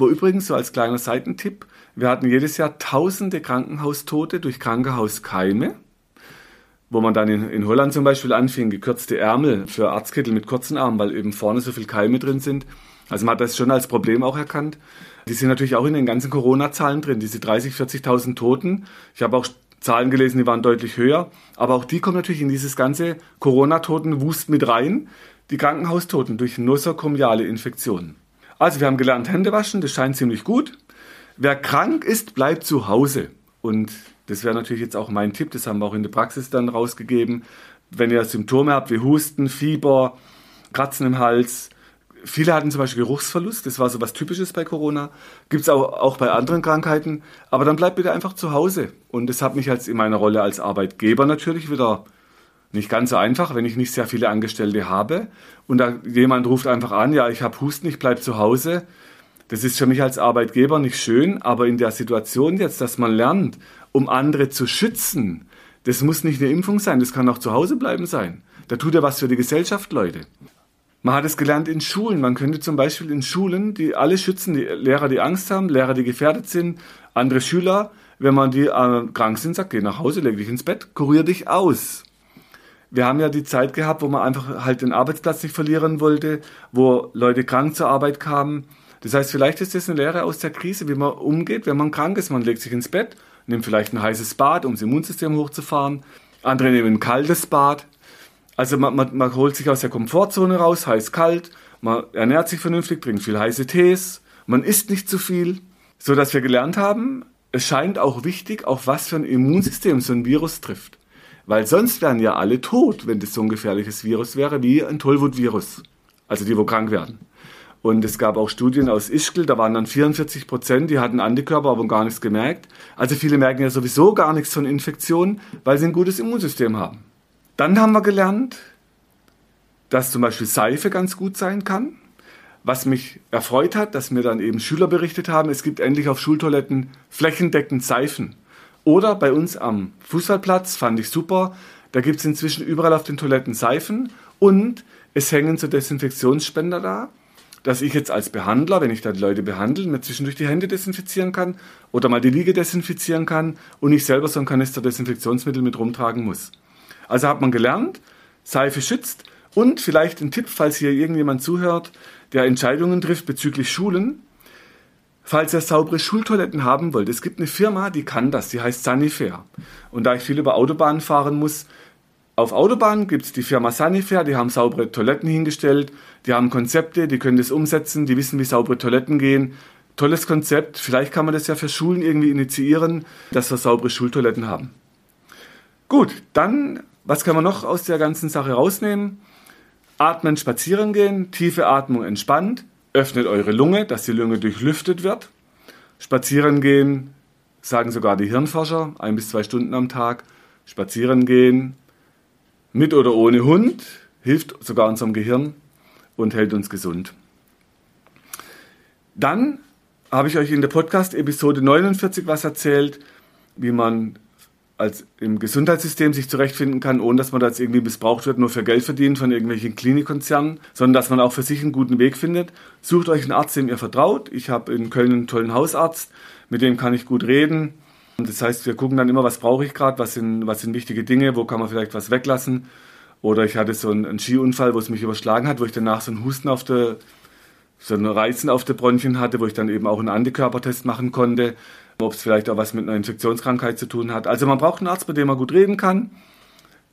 Wo übrigens, so als kleiner Seitentipp, wir hatten jedes Jahr tausende Krankenhaustote durch Krankenhauskeime, wo man dann in, in Holland zum Beispiel anfing, gekürzte Ärmel für Arztkittel mit kurzen Armen, weil eben vorne so viele Keime drin sind. Also man hat das schon als Problem auch erkannt. Die sind natürlich auch in den ganzen Corona-Zahlen drin, diese 30, 40.000 Toten. Ich habe auch Zahlen gelesen, die waren deutlich höher. Aber auch die kommen natürlich in dieses ganze Corona-Toten-Wust mit rein. Die Krankenhaustoten durch nosokomiale Infektionen. Also wir haben gelernt, Hände waschen, das scheint ziemlich gut. Wer krank ist, bleibt zu Hause. Und das wäre natürlich jetzt auch mein Tipp, das haben wir auch in der Praxis dann rausgegeben. Wenn ihr Symptome habt wie Husten, Fieber, Kratzen im Hals, Viele hatten zum Beispiel Geruchsverlust, das war so was Typisches bei Corona. Gibt es auch, auch bei anderen Krankheiten. Aber dann bleibt bitte einfach zu Hause. Und das hat mich als in meiner Rolle als Arbeitgeber natürlich wieder nicht ganz so einfach, wenn ich nicht sehr viele Angestellte habe. Und da jemand ruft einfach an, ja, ich habe Husten, ich bleibe zu Hause. Das ist für mich als Arbeitgeber nicht schön, aber in der Situation jetzt, dass man lernt, um andere zu schützen, das muss nicht eine Impfung sein, das kann auch zu Hause bleiben sein. Da tut er was für die Gesellschaft, Leute. Man hat es gelernt in Schulen. Man könnte zum Beispiel in Schulen, die alle schützen, die Lehrer, die Angst haben, Lehrer, die gefährdet sind, andere Schüler, wenn man die äh, krank sind, sagt, geh nach Hause, leg dich ins Bett, kurier dich aus. Wir haben ja die Zeit gehabt, wo man einfach halt den Arbeitsplatz nicht verlieren wollte, wo Leute krank zur Arbeit kamen. Das heißt, vielleicht ist das eine Lehre aus der Krise, wie man umgeht, wenn man krank ist. Man legt sich ins Bett, nimmt vielleicht ein heißes Bad, um das Immunsystem hochzufahren. Andere nehmen ein kaltes Bad. Also man, man, man holt sich aus der Komfortzone raus, heiß, kalt, man ernährt sich vernünftig, trinkt viel heiße Tees, man isst nicht zu viel, so dass wir gelernt haben, es scheint auch wichtig, auf was für ein Immunsystem so ein Virus trifft. Weil sonst wären ja alle tot, wenn das so ein gefährliches Virus wäre wie ein Tollwut-Virus. Also die, wo krank werden. Und es gab auch Studien aus Ischgl, da waren dann 44 Prozent, die hatten Antikörper, aber gar nichts gemerkt. Also viele merken ja sowieso gar nichts von Infektionen, weil sie ein gutes Immunsystem haben. Dann haben wir gelernt, dass zum Beispiel Seife ganz gut sein kann. Was mich erfreut hat, dass mir dann eben Schüler berichtet haben, es gibt endlich auf Schultoiletten flächendeckend Seifen. Oder bei uns am Fußballplatz, fand ich super, da gibt es inzwischen überall auf den Toiletten Seifen und es hängen so Desinfektionsspender da, dass ich jetzt als Behandler, wenn ich dann Leute behandle, mir zwischendurch die Hände desinfizieren kann oder mal die Liege desinfizieren kann und ich selber so ein Kanister Desinfektionsmittel mit rumtragen muss. Also hat man gelernt, Seife schützt Und vielleicht ein Tipp, falls hier irgendjemand zuhört, der Entscheidungen trifft bezüglich Schulen. Falls ihr saubere Schultoiletten haben wollt, es gibt eine Firma, die kann das, die heißt Sanifair. Und da ich viel über Autobahnen fahren muss, auf Autobahnen gibt es die Firma Sanifair, die haben saubere Toiletten hingestellt, die haben Konzepte, die können das umsetzen, die wissen, wie saubere Toiletten gehen. Tolles Konzept, vielleicht kann man das ja für Schulen irgendwie initiieren, dass wir saubere Schultoiletten haben. Gut, dann, was kann man noch aus der ganzen Sache rausnehmen? Atmen, spazieren gehen, tiefe Atmung entspannt, öffnet eure Lunge, dass die Lunge durchlüftet wird. Spazieren gehen, sagen sogar die Hirnforscher, ein bis zwei Stunden am Tag. Spazieren gehen, mit oder ohne Hund, hilft sogar unserem Gehirn und hält uns gesund. Dann habe ich euch in der Podcast-Episode 49 was erzählt, wie man als im Gesundheitssystem sich zurechtfinden kann, ohne dass man da jetzt irgendwie missbraucht wird, nur für Geld verdienen von irgendwelchen Klinikkonzernen, sondern dass man auch für sich einen guten Weg findet. Sucht euch einen Arzt, dem ihr vertraut. Ich habe in Köln einen tollen Hausarzt, mit dem kann ich gut reden. Das heißt, wir gucken dann immer, was brauche ich gerade, was sind, was sind wichtige Dinge, wo kann man vielleicht was weglassen. Oder ich hatte so einen, einen Skiunfall, wo es mich überschlagen hat, wo ich danach so einen Husten auf der, so einen Reizen auf der Bronchien hatte, wo ich dann eben auch einen Antikörpertest machen konnte ob es vielleicht auch was mit einer Infektionskrankheit zu tun hat. Also man braucht einen Arzt, mit dem man gut reden kann,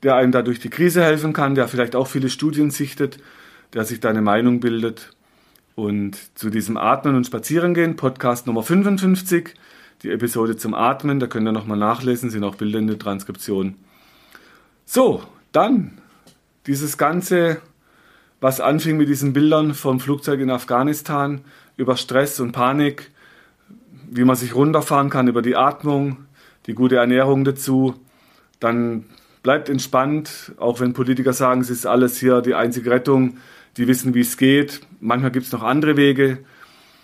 der einem da durch die Krise helfen kann, der vielleicht auch viele Studien sichtet, der sich da eine Meinung bildet. Und zu diesem Atmen und Spazierengehen, Podcast Nummer 55, die Episode zum Atmen, da könnt ihr nochmal nachlesen, sind auch Bilder in der Transkription. So, dann dieses Ganze, was anfing mit diesen Bildern vom Flugzeug in Afghanistan über Stress und Panik, wie man sich runterfahren kann über die Atmung, die gute Ernährung dazu. Dann bleibt entspannt, auch wenn Politiker sagen, es ist alles hier die einzige Rettung. Die wissen, wie es geht. Manchmal gibt es noch andere Wege.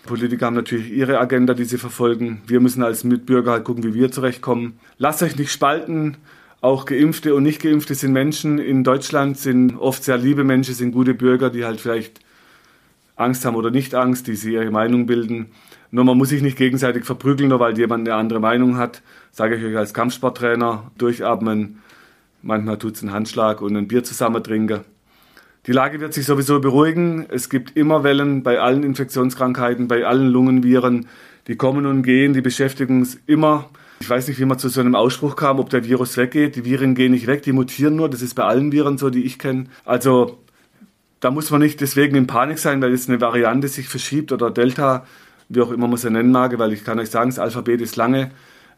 Politiker haben natürlich ihre Agenda, die sie verfolgen. Wir müssen als Mitbürger halt gucken, wie wir zurechtkommen. Lasst euch nicht spalten. Auch Geimpfte und Nicht-Geimpfte sind Menschen. In Deutschland sind oft sehr liebe Menschen, sind gute Bürger, die halt vielleicht Angst haben oder nicht Angst, die sie ihre Meinung bilden. Nur man muss sich nicht gegenseitig verprügeln, nur weil jemand eine andere Meinung hat. Sage ich euch als Kampfsporttrainer, durchatmen. Manchmal tut es einen Handschlag und ein Bier zusammen trinken. Die Lage wird sich sowieso beruhigen. Es gibt immer Wellen bei allen Infektionskrankheiten, bei allen Lungenviren. Die kommen und gehen, die beschäftigen uns immer. Ich weiß nicht, wie man zu so einem Ausspruch kam, ob der Virus weggeht. Die Viren gehen nicht weg, die mutieren nur. Das ist bei allen Viren so, die ich kenne. Also da muss man nicht deswegen in Panik sein, weil jetzt eine Variante sich verschiebt oder Delta wie auch immer man sie nennen mag, weil ich kann euch sagen, das Alphabet ist lange.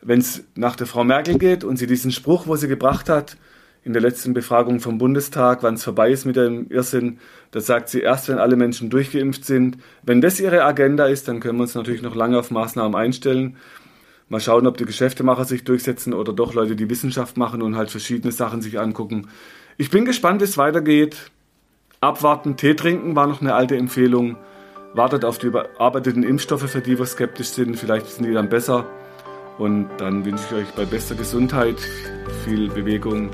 Wenn es nach der Frau Merkel geht und sie diesen Spruch, wo sie gebracht hat, in der letzten Befragung vom Bundestag, wann es vorbei ist mit dem Irrsinn, da sagt sie erst, wenn alle Menschen durchgeimpft sind. Wenn das ihre Agenda ist, dann können wir uns natürlich noch lange auf Maßnahmen einstellen. Mal schauen, ob die Geschäftemacher sich durchsetzen oder doch Leute, die Wissenschaft machen und halt verschiedene Sachen sich angucken. Ich bin gespannt, wie es weitergeht. Abwarten, Tee trinken war noch eine alte Empfehlung wartet auf die überarbeiteten Impfstoffe, für die wir skeptisch sind. Vielleicht sind die dann besser. Und dann wünsche ich euch bei bester Gesundheit viel Bewegung.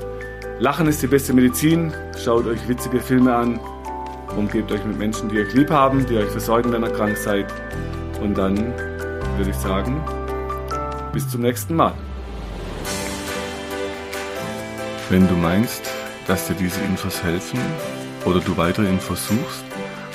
Lachen ist die beste Medizin. Schaut euch witzige Filme an. Umgebt euch mit Menschen, die euch lieb haben, die euch versorgen, wenn ihr krank seid. Und dann würde ich sagen, bis zum nächsten Mal. Wenn du meinst, dass dir diese Infos helfen oder du weitere Infos suchst,